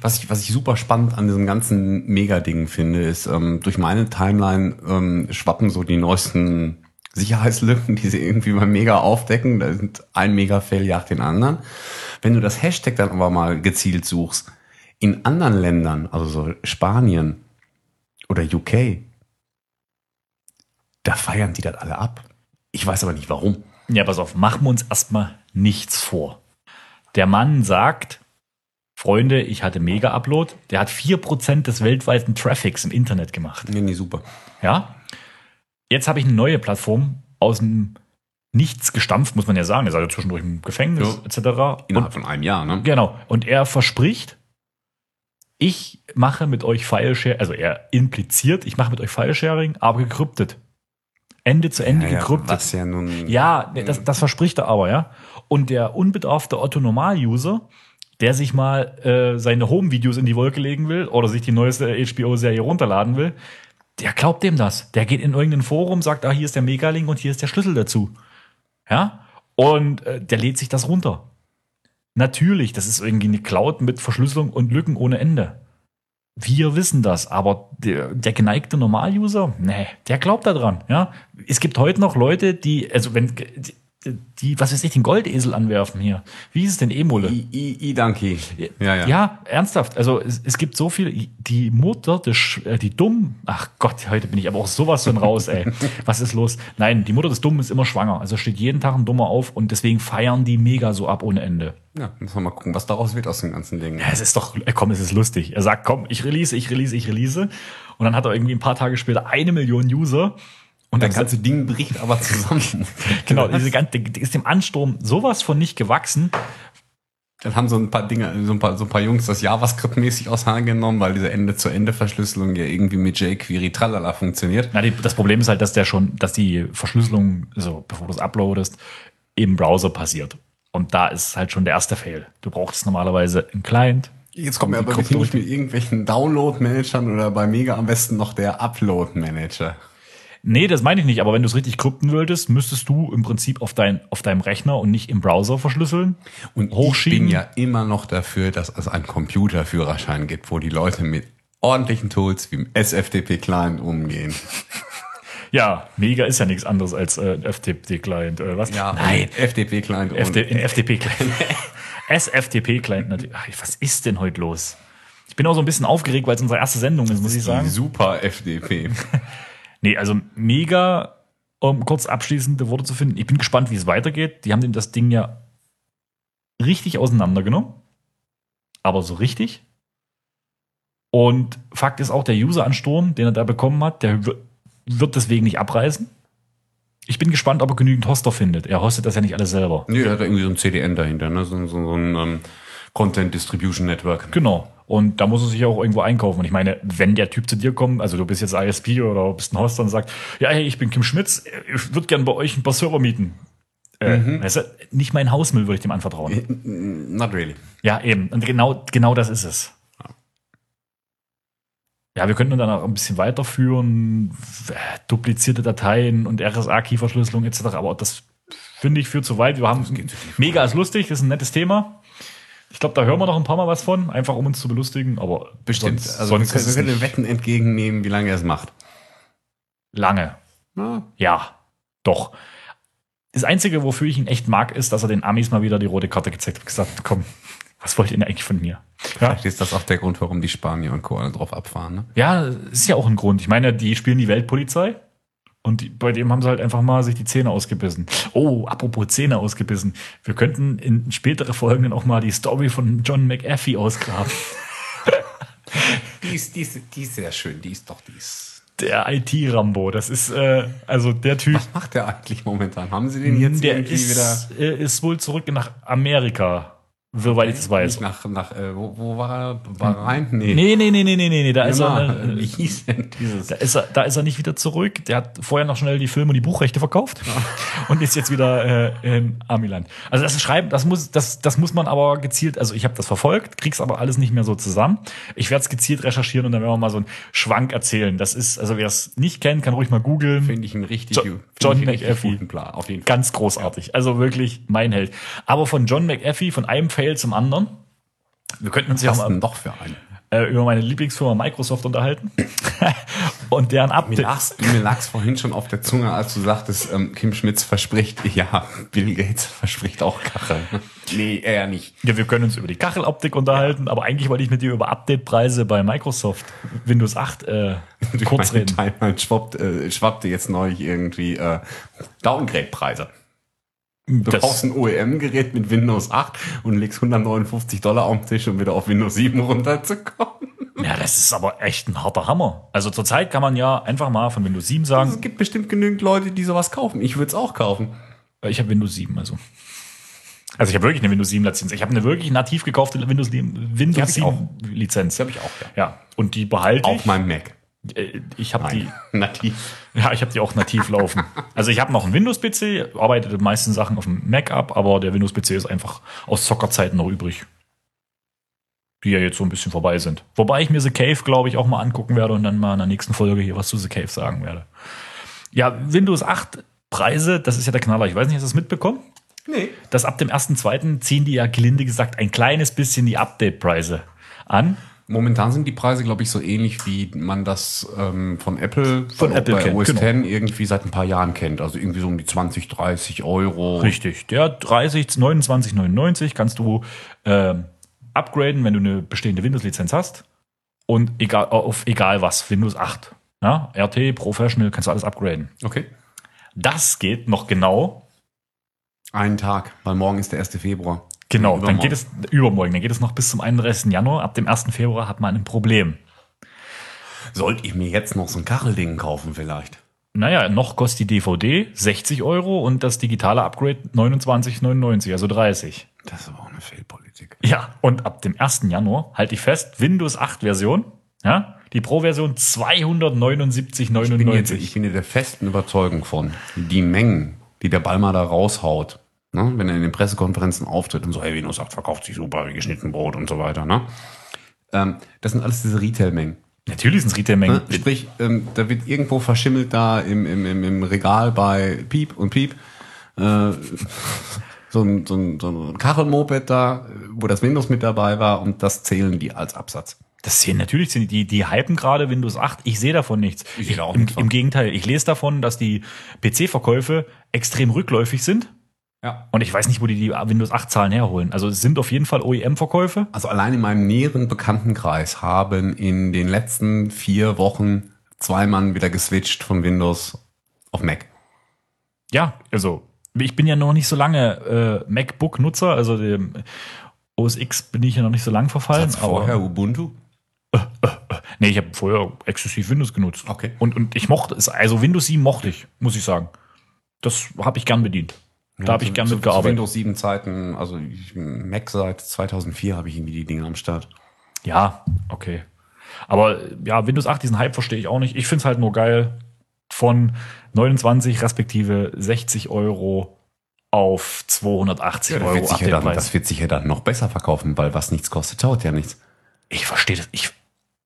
[SPEAKER 1] Was ich, was ich super spannend an diesem ganzen Mega-Ding finde, ist, ähm, durch meine Timeline ähm, schwappen so die neuesten Sicherheitslücken, die sie irgendwie beim Mega aufdecken. Da sind ein Mega-Fail jagt den anderen. Wenn du das Hashtag dann aber mal gezielt suchst, in anderen Ländern, also so Spanien oder UK, da feiern die das alle ab. Ich weiß aber nicht warum.
[SPEAKER 2] Ja, pass auf, machen wir uns erstmal nichts vor. Der Mann sagt, Freunde, ich hatte Mega-Upload. Der hat 4% des weltweiten Traffics im Internet gemacht.
[SPEAKER 1] Nee, nee, super.
[SPEAKER 2] Ja? Jetzt habe ich eine neue Plattform aus dem Nichts gestampft, muss man ja sagen. Er ist also zwischendurch im Gefängnis,
[SPEAKER 1] Ja.
[SPEAKER 2] etc.
[SPEAKER 1] Innerhalb von einem Jahr, ne?
[SPEAKER 2] Genau. Und er verspricht, ich mache mit euch File-Sharing, also er impliziert, ich mache mit euch File-Sharing, aber gekryptet. Ende zu Ende gekryptet.
[SPEAKER 1] was ja nun.
[SPEAKER 2] Ja, nee, das, das verspricht er aber, ja. Und der unbedarfte Otto-Normal-User, der sich mal äh, seine Home-Videos in die Wolke legen will oder sich die neueste HBO-Serie runterladen will, der glaubt dem das. Der geht in irgendein Forum, sagt, ah, hier ist der Megalink und hier ist der Schlüssel dazu. Ja? Und äh, der lädt sich das runter. Natürlich, das ist irgendwie eine Cloud mit Verschlüsselung und Lücken ohne Ende. Wir wissen das, aber der, der geneigte Normal-User, nee, der glaubt da dran. Ja? Es gibt heute noch Leute, die, also wenn die, was weiß ich, den Goldesel anwerfen hier. Wie ist es denn, Emule?
[SPEAKER 1] I, I, I Danke. Ja, ja.
[SPEAKER 2] Ja, ernsthaft. Also es, es gibt so viel. Die Mutter, des, äh, die Dumm. Ach Gott, heute bin ich aber auch sowas von raus, ey. Was ist los? Nein, die Mutter des Dummen ist immer schwanger. Also steht jeden Tag ein Dummer auf und deswegen feiern die mega so ab ohne Ende.
[SPEAKER 1] Ja, müssen wir mal gucken, was daraus wird aus dem ganzen Ding.
[SPEAKER 2] Ja, es ist doch, äh, komm, es ist lustig. Er sagt, komm, ich release, ich release, ich release. Und dann hat er irgendwie ein paar Tage später eine Million User. Und
[SPEAKER 1] Das ganze Ding bricht aber zusammen.
[SPEAKER 2] genau, diese ganze, ist dem Ansturm sowas von nicht gewachsen.
[SPEAKER 1] Dann haben so ein paar Dinge, so ein paar, so ein paar Jungs das JavaScript-mäßig auseinandergenommen, weil diese Ende-zu-Ende-Verschlüsselung ja irgendwie mit jQuery tralala funktioniert.
[SPEAKER 2] Na, die, das Problem ist halt, dass der schon, dass die Verschlüsselung, so bevor du es uploadest, im Browser passiert. Und da ist halt schon der erste Fail. Du brauchst normalerweise einen Client.
[SPEAKER 1] Jetzt kommen wir
[SPEAKER 2] die
[SPEAKER 1] aber wirklich nicht mit irgendwelchen Download-Managern oder bei Mega am besten noch der Upload-Manager.
[SPEAKER 2] Nee, das meine ich nicht, aber wenn du es richtig krypten würdest, müsstest du im Prinzip auf, dein, auf deinem Rechner und nicht im Browser verschlüsseln.
[SPEAKER 1] Und ich
[SPEAKER 2] Hochschieben.
[SPEAKER 1] bin ja immer noch dafür, dass es einen Computerführerschein gibt, wo die Leute mit ordentlichen Tools wie dem SFTP-Client umgehen.
[SPEAKER 2] Ja, Mega ist ja nichts anderes als äh, FTP-Client, oder was?
[SPEAKER 1] Nein, FTP-Client
[SPEAKER 2] FTP-Client. SFTP-Client natürlich. Ach, was ist denn heute los? Ich bin auch so ein bisschen aufgeregt, weil es unsere erste Sendung ist, muss ich sagen.
[SPEAKER 1] Super FDP.
[SPEAKER 2] Nee, also mega, um kurz abschließende Worte zu finden. Ich bin gespannt, wie es weitergeht. Die haben dem das Ding ja richtig auseinandergenommen. Aber so richtig. Und Fakt ist auch, der User-Ansturm, den er da bekommen hat, der wird- deswegen nicht abreißen. Ich bin gespannt, ob er genügend Hoster findet. Er hostet das ja nicht alles selber.
[SPEAKER 1] Nee, er hat irgendwie so ein CDN dahinter, ne? so, so, so ein ähm, Content Distribution Network.
[SPEAKER 2] Genau. Und da muss er sich auch irgendwo einkaufen. Und ich meine, wenn der Typ zu dir kommt, also du bist jetzt ISP oder bist ein Hoster und sagt, ja, hey, ich bin Kim Schmitz, ich würde gerne bei euch ein paar Server mieten. Äh, weißt du, nicht mein Hausmüll würde ich dem anvertrauen.
[SPEAKER 1] Not really.
[SPEAKER 2] Ja, eben. Und genau, genau das ist es. Ja, wir könnten dann auch ein bisschen weiterführen, äh, duplizierte Dateien und RSA-Key-Verschlüsselung etc. Aber das finde ich führt zu weit. Wir haben mega ist lustig, das ist ein nettes Thema. Ich glaube, da hören wir noch ein paar Mal was von, einfach um uns zu belustigen. Aber
[SPEAKER 1] Bestimmt.
[SPEAKER 2] sonst,
[SPEAKER 1] also
[SPEAKER 2] sonst
[SPEAKER 1] wir können Wetten entgegennehmen, wie lange er es macht.
[SPEAKER 2] lange.
[SPEAKER 1] Na,
[SPEAKER 2] Ja, doch. Das Einzige, wofür ich ihn echt mag, ist, dass er den Amis mal wieder die rote Karte gezeigt hat und gesagt, hat, komm, was wollt ihr denn eigentlich von mir? Ja,
[SPEAKER 1] Vielleicht ist das auch der Grund, warum die Spanier und Co. alle drauf abfahren. Ne?
[SPEAKER 2] ja ist ja auch ein Grund. Ich meine, die spielen die Weltpolizei und die, bei dem haben sie halt einfach mal sich die Zähne ausgebissen. Oh, apropos Zähne ausgebissen. Wir könnten in spätere Folgen dann auch mal die Story von John McAfee ausgraben.
[SPEAKER 1] Die ist, die, ist, die ist sehr schön, die ist doch die ist.
[SPEAKER 2] Der IT-Rambo, das ist äh, also der Typ.
[SPEAKER 1] Was macht der eigentlich momentan? Haben sie den jetzt
[SPEAKER 2] der
[SPEAKER 1] irgendwie
[SPEAKER 2] ist, äh, ist wohl zurück nach Amerika, soweit ich das weiß.
[SPEAKER 1] nicht nach, nach äh, wo, wo war er? Bahrain? Nee.
[SPEAKER 2] Nee, nee, nee, nee, nee, nee, da ist er.
[SPEAKER 1] äh, wie hieß denn dieses?
[SPEAKER 2] Da ist, er, da ist er nicht wieder zurück. Der hat vorher noch schnell die Filme und die Buchrechte verkauft und ist jetzt wieder äh, in Amiland. Also das Schreiben, das muss, das, das muss man aber gezielt, also ich habe das verfolgt, krieg's aber alles nicht mehr so zusammen. Ich werde es gezielt recherchieren und dann werden wir mal so einen Schwank erzählen. Das ist, also wer es nicht kennt, kann ruhig mal googeln.
[SPEAKER 1] Finde ich einen richtig,
[SPEAKER 2] Jo- John McAfee.
[SPEAKER 1] Auf jeden Fall.
[SPEAKER 2] Ganz großartig. Also wirklich mein Held. Aber von John McAfee, von einem Fail zum anderen. Wir könnten uns ja
[SPEAKER 1] Was
[SPEAKER 2] mal
[SPEAKER 1] doch für einen?
[SPEAKER 2] äh, über meine Lieblingsfirma Microsoft unterhalten und deren
[SPEAKER 1] Mir
[SPEAKER 2] Update.
[SPEAKER 1] lag's, mir lag's vorhin schon auf der Zunge, als du sagtest, ähm, Kim Schmitz verspricht, ja, Bill Gates verspricht auch Kacheln. Nee, er nicht.
[SPEAKER 2] Ja, wir können uns über die Kacheloptik unterhalten, aber eigentlich wollte ich mit dir über Update-Preise bei Microsoft Windows 8 äh, kurz
[SPEAKER 1] meine
[SPEAKER 2] reden.
[SPEAKER 1] Timeline schwappt, äh, schwappte jetzt neulich irgendwie äh, Downgrade-Preise. Du
[SPEAKER 2] Das-
[SPEAKER 1] kaufst ein OEM-Gerät mit Windows 8 und legst 159 Dollar auf den Tisch, um wieder auf Windows 7 runterzukommen.
[SPEAKER 2] Ja, das ist aber echt ein harter Hammer. Also zurzeit kann man ja einfach mal von Windows 7 sagen,
[SPEAKER 1] Es gibt bestimmt genügend Leute, die sowas kaufen. Ich würde es auch kaufen.
[SPEAKER 2] äh, ich habe Windows 7, also. Also ich habe wirklich eine Windows 7 Lizenz. Ich habe eine wirklich nativ gekaufte Windows 7, Windows
[SPEAKER 1] hab ich
[SPEAKER 2] 7 Lizenz.
[SPEAKER 1] Das habe ich auch, ja.
[SPEAKER 2] Ja, und die behalte
[SPEAKER 1] Auf
[SPEAKER 2] ich.
[SPEAKER 1] meinem Mac.
[SPEAKER 2] Äh, Ich habe die,
[SPEAKER 1] nativ.
[SPEAKER 2] ja, ich habe die auch nativ laufen. Also ich habe noch einen Windows-PC, arbeite die meisten Sachen auf dem Mac ab, aber der Windows-PC ist einfach aus Zockerzeiten noch übrig. Die ja jetzt so ein bisschen vorbei sind. Wobei ich mir The Cave, glaube ich, auch mal angucken werde und dann mal in der nächsten Folge hier was zu The Cave sagen werde. Ja, Windows 8 Preise, das ist ja der Knaller. Ich weiß nicht, hast du das mitbekommen?
[SPEAKER 1] Nee.
[SPEAKER 2] Dass ab dem 1.2. ziehen die ja gelinde gesagt ein kleines bisschen die Update-Preise an.
[SPEAKER 1] Momentan sind die Preise, glaube ich, so ähnlich, wie man das ähm, von Apple,
[SPEAKER 2] Von
[SPEAKER 1] bei,
[SPEAKER 2] Apple
[SPEAKER 1] bei
[SPEAKER 2] kennt,
[SPEAKER 1] OS
[SPEAKER 2] genau.
[SPEAKER 1] 10 irgendwie seit ein paar Jahren kennt. Also irgendwie so um die 20, 30 Euro.
[SPEAKER 2] Richtig. Der 30, 29,99 kannst du ähm, upgraden, wenn du eine bestehende Windows-Lizenz hast. Und egal, auf egal was, Windows 8. Ja, RT, Professional, kannst du alles upgraden.
[SPEAKER 1] Okay.
[SPEAKER 2] Das geht noch genau.
[SPEAKER 1] Einen Tag, weil morgen ist der 1. Februar.
[SPEAKER 2] Genau,
[SPEAKER 1] Übermorgen.
[SPEAKER 2] dann geht es übermorgen, dann geht es noch bis zum 31. Januar. Ab dem 1. Februar hat man ein Problem.
[SPEAKER 1] Sollte ich mir jetzt noch so ein Kachelding kaufen vielleicht?
[SPEAKER 2] Naja, noch kostet die DVD 60 Euro und das digitale Upgrade 29,99, also 30.
[SPEAKER 1] Das ist aber auch eine Fehlpolitik.
[SPEAKER 2] Ja, und ab dem 1. Januar, halte ich fest, Windows 8 Version, ja, die Pro-Version
[SPEAKER 1] Ich bin, jetzt,
[SPEAKER 2] 279,99.
[SPEAKER 1] ich bin ja der festen Überzeugung von, die Mengen, die der Ballmer da raushaut, ne, wenn er in den Pressekonferenzen auftritt und so, hey, Windows 8 verkauft sich super wie geschnitten Brot und so weiter, ne? Ähm, das sind alles diese Retail-Mengen.
[SPEAKER 2] Natürlich sind es Retail-Mengen.
[SPEAKER 1] Ne? Sprich, ähm, da wird irgendwo verschimmelt da im, im, im, im Regal bei Piep und Piep äh, so ein, so ein, so ein Kachelmoped da, wo das Windows mit dabei war und das zählen die als Absatz.
[SPEAKER 2] Das sehen natürlich, sind die, die hypen gerade Windows 8. Ich sehe davon nichts.
[SPEAKER 1] Ich sehe da auch
[SPEAKER 2] im,
[SPEAKER 1] nichts.
[SPEAKER 2] Im Gegenteil, ich lese davon, dass die PC-Verkäufe extrem rückläufig sind.
[SPEAKER 1] Ja.
[SPEAKER 2] Und ich weiß nicht, wo die die Windows 8 Zahlen herholen. Also es sind auf jeden Fall OEM-Verkäufe.
[SPEAKER 1] Also allein in meinem näheren Bekanntenkreis haben in den letzten vier Wochen zwei Mann wieder geswitcht von Windows auf Mac.
[SPEAKER 2] Ja, also ich bin ja noch nicht so lange äh, MacBook-Nutzer, also dem OS X bin ich ja noch nicht so lang verfallen.
[SPEAKER 1] Hat's vorher Ubuntu?
[SPEAKER 2] Nee, ich habe vorher exzessiv Windows genutzt.
[SPEAKER 1] Okay.
[SPEAKER 2] Und, und ich mochte es, also Windows 7 mochte ich, muss ich sagen. Das habe ich gern bedient. Da habe ich gern
[SPEAKER 1] zu,
[SPEAKER 2] mit
[SPEAKER 1] zu
[SPEAKER 2] gearbeitet.
[SPEAKER 1] Windows 7 Zeiten, also ich, Mac seit 2004 habe ich irgendwie die Dinge am Start.
[SPEAKER 2] Ja, okay. Aber ja, Windows 8, diesen Hype verstehe ich auch nicht. Ich finde es halt nur geil, von 29 respektive 60 Euro auf 280
[SPEAKER 1] Ja,
[SPEAKER 2] Euro
[SPEAKER 1] wird ja dann, das wird sich ja dann noch besser verkaufen, weil was nichts kostet, taugt ja nichts.
[SPEAKER 2] Ich verstehe das. Ich,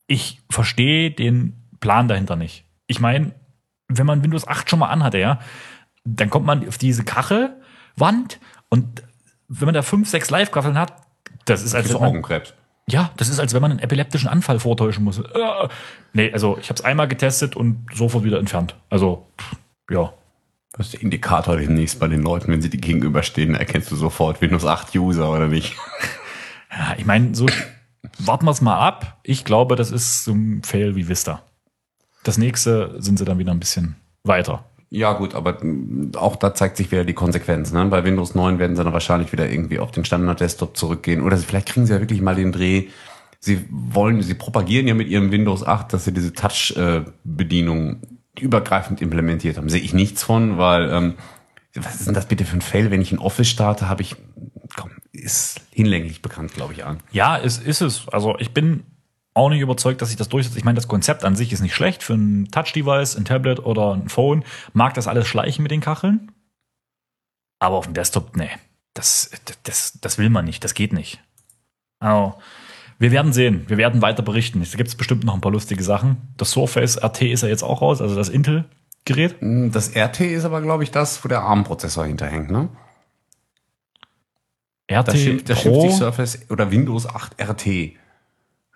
[SPEAKER 2] ich verstehe den Plan dahinter nicht. Ich meine, wenn man Windows 8 schon mal anhatte, ja, dann kommt man auf diese Kachelwand und wenn man da fünf, sechs Live-Kacheln hat, das ist als
[SPEAKER 1] Also
[SPEAKER 2] wenn man,
[SPEAKER 1] Augenkrebs.
[SPEAKER 2] ja, das ist als wenn man einen epileptischen Anfall vortäuschen muss. Äh, nee, also ich habe es einmal getestet und sofort wieder entfernt. Also pff, ja,
[SPEAKER 1] Was ist der Indikator demnächst bei den Leuten, wenn sie dir gegenüberstehen, erkennst du sofort Windows 8 User oder nicht?
[SPEAKER 2] Ja, ich meine, so warten wir es mal ab. Ich glaube, das ist so ein Fail wie Vista. Das nächste sind sie dann wieder ein bisschen weiter.
[SPEAKER 1] Ja, gut, aber mm, auch da zeigt sich wieder die Konsequenz. Ne? Bei Windows 9 werden sie dann wahrscheinlich wieder irgendwie auf den Standard-Desktop zurückgehen. Oder vielleicht kriegen sie ja wirklich mal den Dreh. Sie wollen, sie propagieren ja mit ihrem Windows 8, dass sie diese Touch-Bedienung übergreifend implementiert haben. Sehe ich nichts von, weil, ähm, was ist denn das bitte für ein Fail? Wenn ich ein Office starte, habe ich, komm, ist hinlänglich bekannt, glaube ich, an.
[SPEAKER 2] Ja, es ist es. Also ich bin auch nicht überzeugt, dass sich das durchsetzt. Ich meine, das Konzept an sich ist nicht schlecht. Für ein Touch-Device, ein Tablet oder ein Phone mag das alles schleichen mit den Kacheln. Aber auf dem Desktop, nee. Das, das, das will man nicht. Das geht nicht. Also, wir werden sehen. Wir werden weiter berichten. Da gibt es bestimmt noch ein paar lustige Sachen. Das Surface RT ist ja jetzt auch raus, also das Intel-Gerät.
[SPEAKER 1] Das RT ist aber, glaube ich, das, wo der ARM-Prozessor hinterhängt, ne?
[SPEAKER 2] RT
[SPEAKER 1] Das schimpft, das schimpft
[SPEAKER 2] Pro.
[SPEAKER 1] sich Surface oder Windows 8 RT.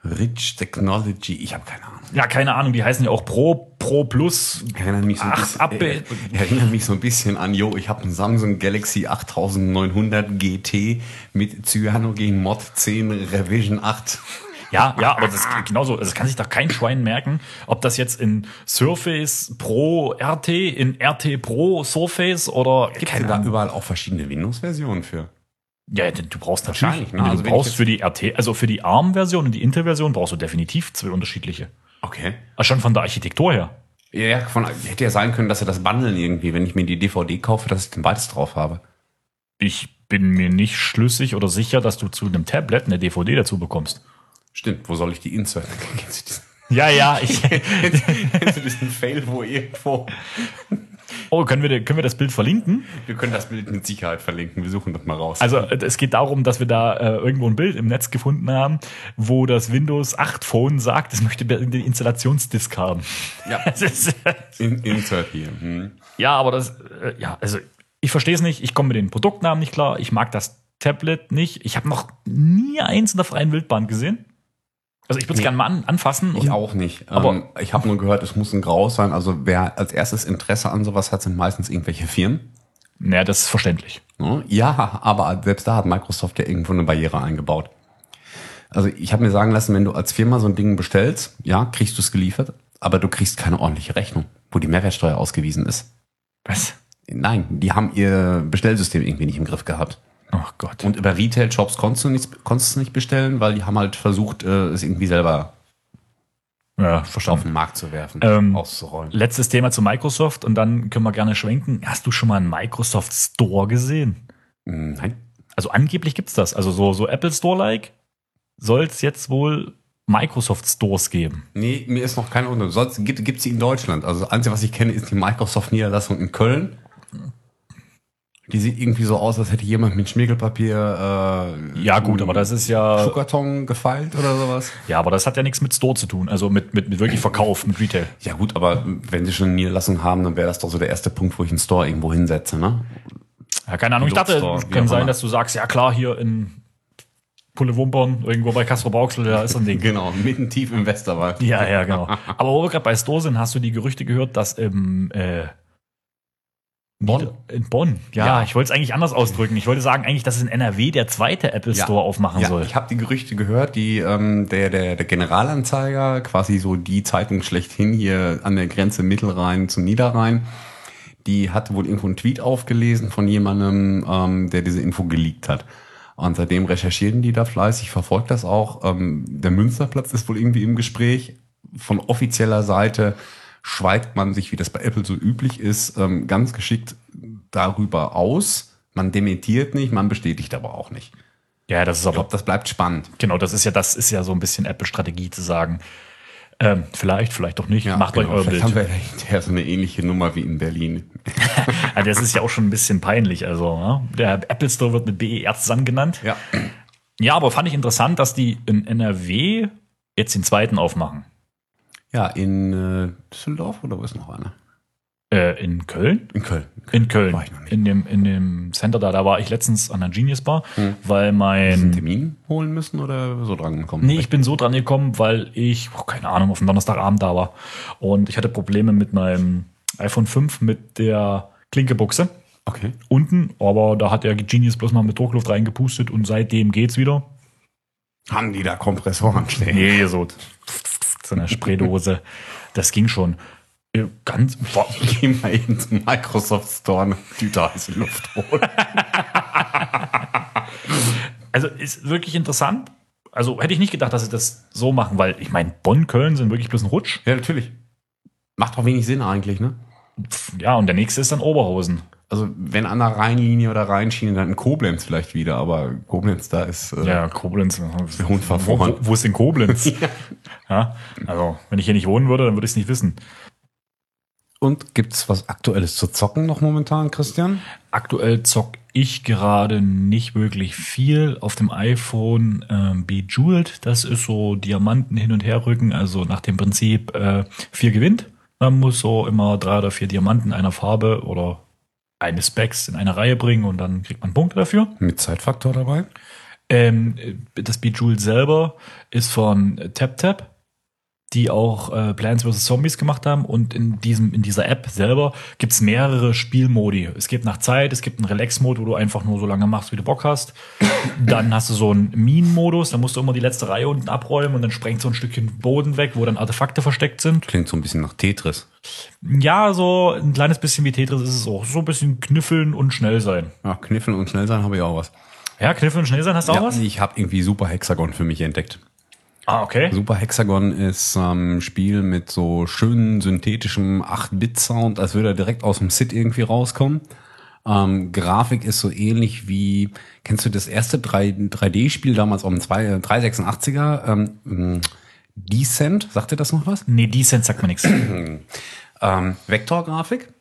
[SPEAKER 1] Rich Technology, ich habe keine Ahnung.
[SPEAKER 2] Ja, keine Ahnung, die heißen ja auch Pro, Pro Plus.
[SPEAKER 1] Erinnert mich so ein bisschen,
[SPEAKER 2] Abbild.
[SPEAKER 1] äh, erinnert mich so ein bisschen an, jo, ich habe einen Samsung Galaxy 8900 GT mit Cyanogen Mod 10 Revision 8.
[SPEAKER 2] Ja, ja, aber das ist genauso. Also das kann sich doch kein Schwein merken, ob das jetzt in Surface Pro RT, in RT Pro Surface oder
[SPEAKER 1] Gibt es da überall auch verschiedene Windows-Versionen für?
[SPEAKER 2] Ja, du brauchst natürlich.
[SPEAKER 1] ne?
[SPEAKER 2] Du
[SPEAKER 1] Also ich
[SPEAKER 2] brauchst für die RT, also für die ARM-Version und die Intel-Version brauchst du definitiv zwei unterschiedliche.
[SPEAKER 1] Okay.
[SPEAKER 2] Also schon von der Architektur her.
[SPEAKER 1] Ja, ja, von, hätte ja sein können, dass sie das bundeln irgendwie, wenn ich mir die DVD kaufe, dass ich dann beides drauf habe.
[SPEAKER 2] Ich bin mir nicht schlüssig oder sicher, dass du zu einem Tablet eine DVD dazu bekommst.
[SPEAKER 1] Stimmt, wo soll ich die Insert? Kennst du diesen,
[SPEAKER 2] Ja, ja, ich.
[SPEAKER 1] kennst du diesen Fail, wo irgendwo
[SPEAKER 2] Oh, können wir, können wir das Bild verlinken?
[SPEAKER 1] Wir können das Bild mit Sicherheit verlinken. Wir suchen das mal raus.
[SPEAKER 2] Also es geht darum, dass wir da äh, irgendwo ein Bild im Netz gefunden haben, wo das Windows 8 Phone sagt, es möchte den Installationsdisk haben.
[SPEAKER 1] ja,
[SPEAKER 2] ist,
[SPEAKER 1] in, Insert hier. Hm.
[SPEAKER 2] ja, aber das, äh, ja, also ich verstehe es nicht. Ich komme mit den Produktnamen nicht klar. Ich mag das Tablet nicht. Ich habe noch nie eins in der freien Wildbahn gesehen. Also ich würde es
[SPEAKER 1] Nee.
[SPEAKER 2] gerne mal an, anfassen.
[SPEAKER 1] Ich auch nicht.
[SPEAKER 2] Aber-
[SPEAKER 1] ähm, ich habe nur gehört, es muss ein Grau sein. Also wer als erstes Interesse an sowas hat, sind meistens irgendwelche Firmen.
[SPEAKER 2] Naja, das ist verständlich.
[SPEAKER 1] Ne? Ja, aber selbst da hat Microsoft ja irgendwo eine Barriere eingebaut. Also ich habe mir sagen lassen, wenn du als Firma so ein Ding bestellst, ja, kriegst du es geliefert, aber du kriegst keine ordentliche Rechnung, wo die Mehrwertsteuer ausgewiesen ist.
[SPEAKER 2] Was?
[SPEAKER 1] Nein, die haben ihr Bestellsystem irgendwie nicht im Griff gehabt.
[SPEAKER 2] Oh Gott.
[SPEAKER 1] Und über Retail-Shops konntest du nicht, konntest du nicht bestellen, weil die haben halt versucht, äh, es irgendwie selber
[SPEAKER 2] ja,
[SPEAKER 1] auf
[SPEAKER 2] verstanden.
[SPEAKER 1] den Markt zu werfen,
[SPEAKER 2] Ähm,
[SPEAKER 1] auszurollen.
[SPEAKER 2] Letztes Thema zu Microsoft und dann können wir gerne schwenken. Hast du schon mal einen Microsoft Store gesehen?
[SPEAKER 1] Hm, Nein.
[SPEAKER 2] Also angeblich gibt's das. Also so, so Apple Store-like soll es jetzt wohl Microsoft Stores geben.
[SPEAKER 1] Nee, mir ist noch keine Unterschied. Sonst gibt es sie in Deutschland. Also das Einzige, was ich kenne, ist die Microsoft-Niederlassung in Köln. Die sieht irgendwie so aus, als hätte jemand mit Schmiergelpapier äh,
[SPEAKER 2] Ja gut, aber das ist ja,
[SPEAKER 1] Schuhkarton gefeilt oder sowas.
[SPEAKER 2] ja, aber das hat ja nichts mit Store zu tun. Also mit, mit, mit wirklich Verkauf, mit Retail.
[SPEAKER 1] Ja gut, aber wenn sie schon eine Niederlassung haben, dann wäre das doch so der erste Punkt, wo ich einen Store irgendwo hinsetze, ne?
[SPEAKER 2] Ja, keine Ahnung. Ich dachte,
[SPEAKER 1] wie
[SPEAKER 2] kann sein, dass du sagst, ja klar, hier in Pulle-Wumpern, irgendwo bei Castro Brauxel, da ist ein Ding.
[SPEAKER 1] Genau, mitten tief im Westerwald.
[SPEAKER 2] Ja, ja, genau. Aber wo wir gerade bei Store sind, hast du die Gerüchte gehört, dass im äh,
[SPEAKER 1] Bonn?
[SPEAKER 2] In Bonn. Ja,
[SPEAKER 1] Ja.
[SPEAKER 2] ich wollte es eigentlich anders ausdrücken. Ich wollte sagen eigentlich, dass es in NRW der zweite Apple
[SPEAKER 1] Ja.
[SPEAKER 2] Store aufmachen
[SPEAKER 1] ja,
[SPEAKER 2] soll.
[SPEAKER 1] Ich habe die Gerüchte gehört, die ähm, der, der, der Generalanzeiger, quasi so die Zeitung schlechthin hier an der Grenze Mittelrhein zum Niederrhein, die hat wohl irgendwo einen Tweet aufgelesen von jemandem, ähm, der diese Info geleakt hat. Und seitdem recherchieren die da fleißig, verfolgt das auch. Ähm, der Münsterplatz ist wohl irgendwie im Gespräch. Von offizieller Seite schweigt man sich, wie das bei Apple so üblich ist, ähm, ganz geschickt darüber aus. Man dementiert nicht, man bestätigt aber auch nicht.
[SPEAKER 2] ja, das ist
[SPEAKER 1] Ich
[SPEAKER 2] aber
[SPEAKER 1] glaube, das bleibt spannend.
[SPEAKER 2] genau, das ist ja das ist ja so ein bisschen Apple Strategie zu sagen. Ähm, vielleicht, vielleicht doch nicht. Macht euch
[SPEAKER 1] genau.
[SPEAKER 2] euer
[SPEAKER 1] Vielleicht
[SPEAKER 2] Bild.
[SPEAKER 1] haben wir ja hinterher so eine ähnliche Nummer wie in Berlin.
[SPEAKER 2] Also das ist ja auch schon ein bisschen peinlich. Also ne? der Apple Store wird mit BER zusammen genannt.
[SPEAKER 1] Ja.
[SPEAKER 2] Ja, aber fand ich interessant, dass die in NRW jetzt den zweiten aufmachen.
[SPEAKER 1] Ja, in äh, Düsseldorf oder wo ist noch einer?
[SPEAKER 2] Äh, in Köln?
[SPEAKER 1] In Köln.
[SPEAKER 2] In Köln.
[SPEAKER 1] War ich noch nicht.
[SPEAKER 2] In dem, in dem Center da, da war ich letztens an der Genius Bar,
[SPEAKER 1] Hm.
[SPEAKER 2] weil
[SPEAKER 1] einen
[SPEAKER 2] mein.
[SPEAKER 1] Termin holen müssen oder so dran gekommen?
[SPEAKER 2] Nee, ich bin so dran gekommen, weil ich, oh, keine Ahnung, auf dem Donnerstagabend da war. Und ich hatte Probleme mit meinem iPhone 5 mit der Klinkebuchse
[SPEAKER 1] Okay.
[SPEAKER 2] unten, aber da hat der Genius bloß mal mit Druckluft reingepustet und seitdem geht's wieder.
[SPEAKER 1] Haben die da Kompressoren stehen?
[SPEAKER 2] Nee, so, so eine Spraydose. Das ging schon. Äh, Ganz, boah,
[SPEAKER 1] Geh mal eben zum Microsoft Store eine Tüte heiße Luft holen.
[SPEAKER 2] also ist wirklich interessant. Also hätte ich nicht gedacht, dass sie das so machen, weil ich meine, Bonn, Köln sind wirklich bloß ein Rutsch.
[SPEAKER 1] ja, natürlich. Macht auch wenig Sinn eigentlich, ne?
[SPEAKER 2] Ja, und der nächste ist dann Oberhausen.
[SPEAKER 1] Also wenn an der Rheinlinie oder Rheinschiene, dann in Koblenz vielleicht wieder, aber Koblenz, da ist äh,
[SPEAKER 2] Ja, Koblenz.
[SPEAKER 1] der Hund
[SPEAKER 2] Wo, wo, wo ist denn Koblenz? ja. also, wenn ich hier nicht wohnen würde, dann würde ich es nicht wissen.
[SPEAKER 1] Und gibt's was Aktuelles zu zocken noch momentan, Christian?
[SPEAKER 2] Aktuell zock ich gerade nicht wirklich viel auf dem iPhone ähm, Bejeweled. Das ist so Diamanten hin und her rücken, also nach dem Prinzip äh, vier gewinnt. Man muss so immer drei oder vier Diamanten einer Farbe oder eine Specs in eine Reihe bringen und dann kriegt man Punkte dafür.
[SPEAKER 1] Mit Zeitfaktor dabei?
[SPEAKER 2] Ähm, das Bejeweled selber ist von TapTap, die auch äh, Plants vs. Zombies gemacht haben. Und in, diesem, in dieser App selber gibt's mehrere Spielmodi. Es gibt nach Zeit, es gibt einen Relax-Mode, wo du einfach nur so lange machst, wie du Bock hast. Dann hast du so einen Minen-Modus, da musst du immer die letzte Reihe unten abräumen und dann sprengt so ein Stückchen Boden weg, wo dann Artefakte versteckt sind.
[SPEAKER 1] Klingt so ein bisschen nach Tetris.
[SPEAKER 2] Ja, so ein kleines bisschen wie Tetris ist es auch. So ein bisschen knüffeln und schnell sein.
[SPEAKER 1] Ja, kniffeln und schnell sein habe ich auch was.
[SPEAKER 2] Ja, knüffeln und schnell sein, hast du auch
[SPEAKER 1] ja,
[SPEAKER 2] was?
[SPEAKER 1] Ich habe irgendwie Super Hexagon für mich entdeckt.
[SPEAKER 2] Ah, okay.
[SPEAKER 1] Super Hexagon ist ein ähm, Spiel mit so schönen synthetischem 8-Bit-Sound, als würde er direkt aus dem SID irgendwie rauskommen. Ähm, Grafik ist so ähnlich wie, kennst du das erste 3, 3D-Spiel damals auf dem 2, 386er? Ähm, ähm, Descent, sagt dir das noch was?
[SPEAKER 2] Nee, Decent sagt mir nichts.
[SPEAKER 1] Ähm, Vektorgrafik.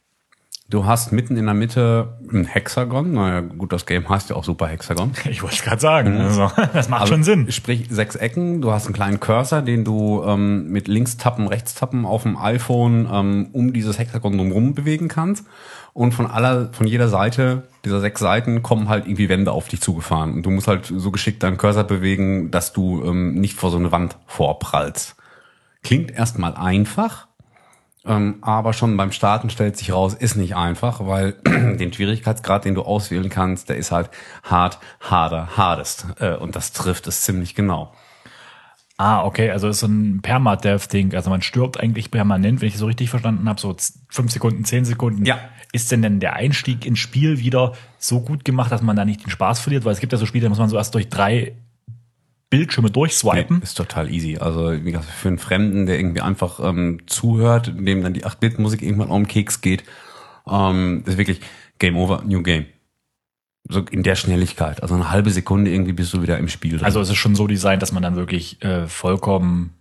[SPEAKER 1] Du hast mitten in der Mitte ein Hexagon. Naja, gut, das Game heißt ja auch Super Hexagon.
[SPEAKER 2] Ich wollte gerade sagen. Also, das macht schon Sinn.
[SPEAKER 1] Sprich, sechs Ecken. Du hast einen kleinen Cursor, den du ähm, mit Linkstappen, Rechtstappen auf dem iPhone ähm, um dieses Hexagon drumherum bewegen kannst. Und von aller, von jeder Seite dieser sechs Seiten kommen halt irgendwie Wände auf dich zugefahren. Und du musst halt so geschickt deinen Cursor bewegen, dass du ähm, nicht vor so eine Wand vorprallst. Klingt erstmal einfach, ähm, aber schon beim Starten stellt sich raus, ist nicht einfach, weil den Schwierigkeitsgrad, den du auswählen kannst, der ist halt hart, harder, hardest. Äh, und das trifft es ziemlich genau.
[SPEAKER 2] Ah, okay, also ist so ein Permadeath-Ding. Also man stirbt eigentlich permanent, wenn ich es so richtig verstanden habe, so fünf Sekunden, zehn Sekunden.
[SPEAKER 1] Ja.
[SPEAKER 2] Ist denn denn der Einstieg ins Spiel wieder so gut gemacht, dass man da nicht den Spaß verliert? Weil es gibt ja so Spiele, da muss man so erst durch drei Bildschirme durchswipen.
[SPEAKER 1] Ist total easy. Also wie gesagt, für einen Fremden, der irgendwie einfach ähm, zuhört, dem dann die 8-Bit-Musik irgendwann auf den Keks geht, ähm, ist wirklich Game Over, New Game. So in der Schnelligkeit. Also eine halbe Sekunde irgendwie bist du wieder im Spiel drin.
[SPEAKER 2] Also es ist schon so designt, dass man dann wirklich äh, vollkommen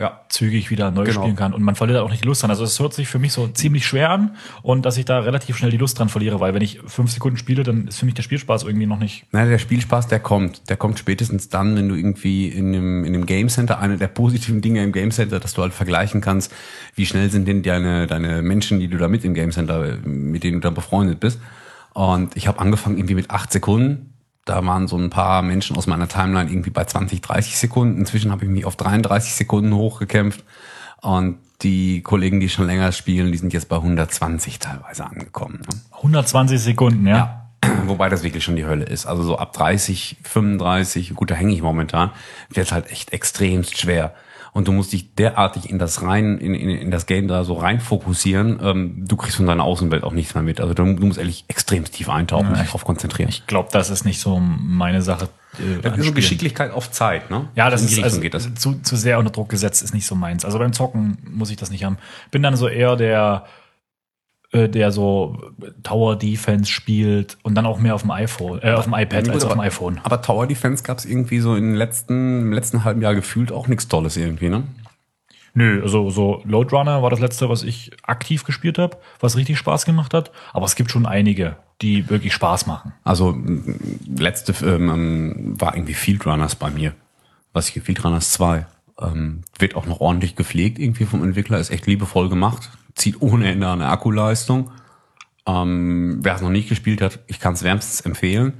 [SPEAKER 1] ja.
[SPEAKER 2] zügig wieder neu
[SPEAKER 1] Genau.
[SPEAKER 2] spielen kann und man verliert auch nicht die Lust dran. Also es hört sich für mich so ziemlich schwer an und dass ich da relativ schnell die Lust dran verliere, weil wenn ich fünf Sekunden spiele, dann ist für mich der Spielspaß irgendwie noch nicht.
[SPEAKER 1] Nein, der Spielspaß, der kommt. Der kommt spätestens dann, wenn du irgendwie in dem, in dem Game Center, eine der positiven Dinge im Game Center, dass du halt vergleichen kannst, wie schnell sind denn deine, deine Menschen, die du da mit im Game Center, mit denen du dann befreundet bist. Und ich habe angefangen irgendwie mit acht Sekunden. Da waren so ein paar Menschen aus meiner Timeline irgendwie bei 20, 30 Sekunden. Inzwischen habe ich mich auf 33 Sekunden hochgekämpft. Und die Kollegen, die schon länger spielen, die sind jetzt bei 120 teilweise angekommen. Ne?
[SPEAKER 2] 120 Sekunden, ja.
[SPEAKER 1] Wobei das wirklich schon die Hölle ist. Also so ab 30, 35, gut, da hänge ich momentan, wird halt echt extremst schwer. Und du musst dich derartig in das rein, in, in, in das Game da so rein fokussieren, ähm, du kriegst von deiner Außenwelt auch nichts mehr mit. Also du, du musst ehrlich extremst tief eintauchen und dich darauf konzentrieren.
[SPEAKER 2] Ich glaube, das ist nicht so meine Sache. Äh,
[SPEAKER 1] das ist so. Geschicklichkeit auf Zeit, ne?
[SPEAKER 2] Ja, das
[SPEAKER 1] in die
[SPEAKER 2] ist
[SPEAKER 1] Richtung
[SPEAKER 2] also
[SPEAKER 1] geht das.
[SPEAKER 2] Zu, zu sehr unter Druck gesetzt ist nicht so meins. Also beim Zocken muss ich das nicht haben. Bin dann so eher der, der so Tower Defense spielt und dann auch mehr auf dem iPhone, äh, auf dem iPad
[SPEAKER 1] Ja,
[SPEAKER 2] als auf dem
[SPEAKER 1] aber-
[SPEAKER 2] iPhone.
[SPEAKER 1] Aber Tower Defense gab es irgendwie so in den letzten, im letzten halben Jahr gefühlt auch nichts Tolles irgendwie, ne?
[SPEAKER 2] Nö, also so Load Runner war das letzte, was ich aktiv gespielt habe, was richtig Spaß gemacht hat. Aber es gibt schon einige, die wirklich Spaß machen.
[SPEAKER 1] Also letzte ähm, war irgendwie Field Runners bei mir. Was ich Field Runners 2. Ähm, wird auch noch ordentlich gepflegt irgendwie vom Entwickler, ist echt liebevoll gemacht, zieht ohne Ende eine Akkuleistung. Ähm, wer es noch nicht gespielt hat, ich kann es wärmstens empfehlen.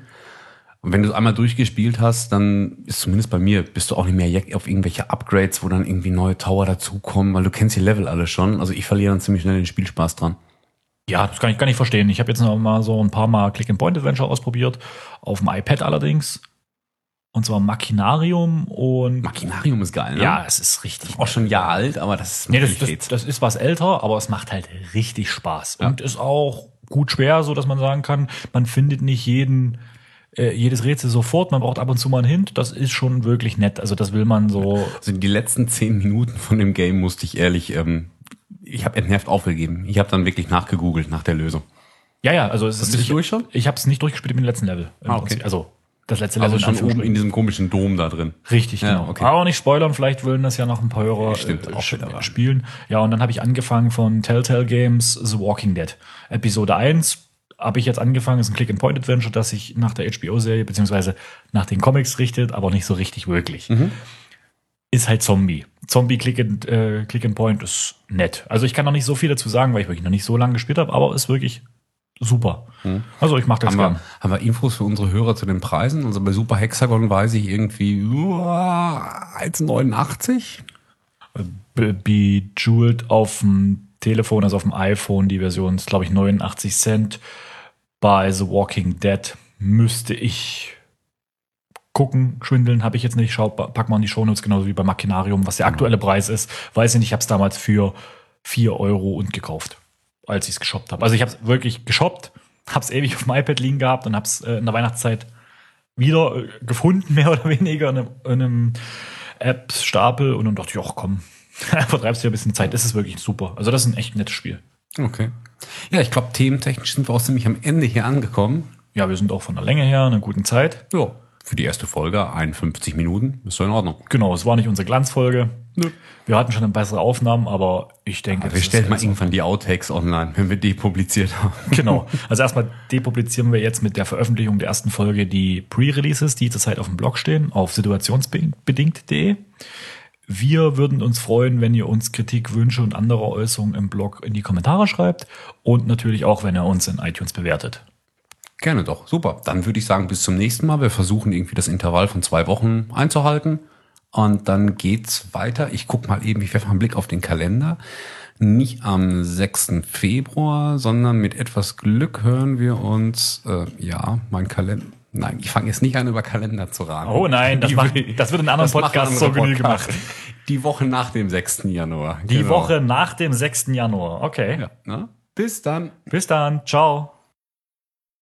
[SPEAKER 1] Und wenn du es einmal durchgespielt hast, dann ist zumindest bei mir, bist du auch nicht mehr auf irgendwelche Upgrades, wo dann irgendwie neue Tower dazukommen, weil du kennst die Level alle schon. Also ich verliere dann ziemlich schnell den Spielspaß dran.
[SPEAKER 2] Ja, das kann ich gar nicht verstehen. Ich habe jetzt noch mal so ein paar Mal Click-and-Point-Adventure ausprobiert, auf dem iPad allerdings. Und zwar Machinarium und
[SPEAKER 1] Machinarium ist geil, ne?
[SPEAKER 2] ja, es ist richtig.
[SPEAKER 1] Auch schon ein Jahr alt, aber das ist
[SPEAKER 2] Nee, das, das, das ist was älter, aber es macht halt richtig Spaß. Und ist auch gut schwer, so dass man sagen kann, man findet nicht jeden, äh, jedes Rätsel sofort, man braucht ab und zu mal einen Hint. Das ist schon wirklich nett. Also das will man so.
[SPEAKER 1] Also die letzten zehn Minuten von dem Game musste ich ehrlich, ähm, ich habe entnervt aufgegeben. Ich habe dann wirklich nachgegoogelt nach der Lösung.
[SPEAKER 2] Ja, ja, also es ist.
[SPEAKER 1] bist du
[SPEAKER 2] Ich,
[SPEAKER 1] durch schon?
[SPEAKER 2] ich habe es nicht durchgespielt dem letzten Level. im
[SPEAKER 1] Ah, okay.
[SPEAKER 2] Prinzip. Also das letzte Level
[SPEAKER 1] Also schon oben in diesem komischen Dom da drin.
[SPEAKER 2] Richtig,
[SPEAKER 1] Ja,
[SPEAKER 2] genau.
[SPEAKER 1] okay.
[SPEAKER 2] Aber auch nicht spoilern, vielleicht wollen das ja noch ein paar Hörer
[SPEAKER 1] Stimmt,
[SPEAKER 2] äh,
[SPEAKER 1] auch
[SPEAKER 2] spielen. Ja, und dann habe ich angefangen von Telltale Games The Walking Dead. Episode 1 habe ich jetzt angefangen, ist ein Click-and-Point-Adventure, das sich nach der HBO-Serie beziehungsweise nach den Comics richtet, aber nicht so richtig wirklich.
[SPEAKER 1] Mhm.
[SPEAKER 2] Ist halt Zombie. Zombie Click and, äh, Click and Point ist nett. Also ich kann noch nicht so viel dazu sagen, weil ich wirklich noch nicht so lange gespielt habe, aber ist wirklich super. Also ich mache das.
[SPEAKER 1] Haben wir,
[SPEAKER 2] gern.
[SPEAKER 1] haben wir Infos für unsere Hörer zu den Preisen? Also bei Super Hexagon weiß ich irgendwie uah, 1,89.
[SPEAKER 2] Be- Bejeweled auf dem Telefon, also auf dem iPhone, die Version ist, glaube ich, 89 Cent. Bei The Walking Dead müsste ich gucken, schwindeln habe ich jetzt nicht. Schaut, pack mal in die Shownotes, genauso wie bei Machinarium, was der aktuelle Preis ist. Weiß ich nicht, ich habe es damals für 4 Euro und gekauft, als ich es geshoppt habe. Also ich habe es wirklich geshoppt, habe es ewig auf dem iPad liegen gehabt und habe es äh, in der Weihnachtszeit wieder äh, gefunden, mehr oder weniger in einem, in einem Apps-Stapel und dann dachte ich, ach komm, vertreibst dir ein bisschen Zeit. Das ist wirklich super. Also das ist ein echt nettes Spiel.
[SPEAKER 1] Okay. Ja, ich glaube, thementechnisch sind wir auch ziemlich am Ende hier angekommen.
[SPEAKER 2] Ja, wir sind auch von der Länge her in einer guten Zeit.
[SPEAKER 1] Ja. Für die erste Folge 51 Minuten. Ist so in Ordnung.
[SPEAKER 2] Genau, es war nicht unsere Glanzfolge. Wir hatten schon eine bessere Aufnahmen, aber ich denke,
[SPEAKER 1] Wir
[SPEAKER 2] das ist
[SPEAKER 1] stellen mal irgendwann die Outtakes online, wenn wir depubliziert haben.
[SPEAKER 2] Genau. Also erstmal depublizieren wir jetzt mit der Veröffentlichung der ersten Folge die Pre-Releases, die zurzeit auf dem Blog stehen, auf situationsbedingt.de. Wir würden uns freuen, wenn ihr uns Kritik, Wünsche und andere Äußerungen im Blog in die Kommentare schreibt und natürlich auch, wenn ihr uns in iTunes bewertet.
[SPEAKER 1] Gerne doch. Super. Dann würde ich sagen, bis zum nächsten Mal. Wir versuchen irgendwie das Intervall von zwei Wochen einzuhalten. Und dann geht's weiter. Ich guck mal eben, ich werfe mal einen Blick auf den Kalender. Nicht am 6. Februar, sondern mit etwas Glück hören wir uns, äh, ja, mein Kalender. Nein, ich fange jetzt nicht an, über Kalender zu raten.
[SPEAKER 2] Oh nein, das, macht, das wird in anderen Podcasts so
[SPEAKER 1] Podcasts.
[SPEAKER 2] gemacht.
[SPEAKER 1] Die Woche nach dem 6. Januar.
[SPEAKER 2] Die
[SPEAKER 1] Genau.
[SPEAKER 2] Woche nach dem 6. Januar. Okay.
[SPEAKER 1] Ja, ne? Bis dann.
[SPEAKER 2] Bis dann. Ciao.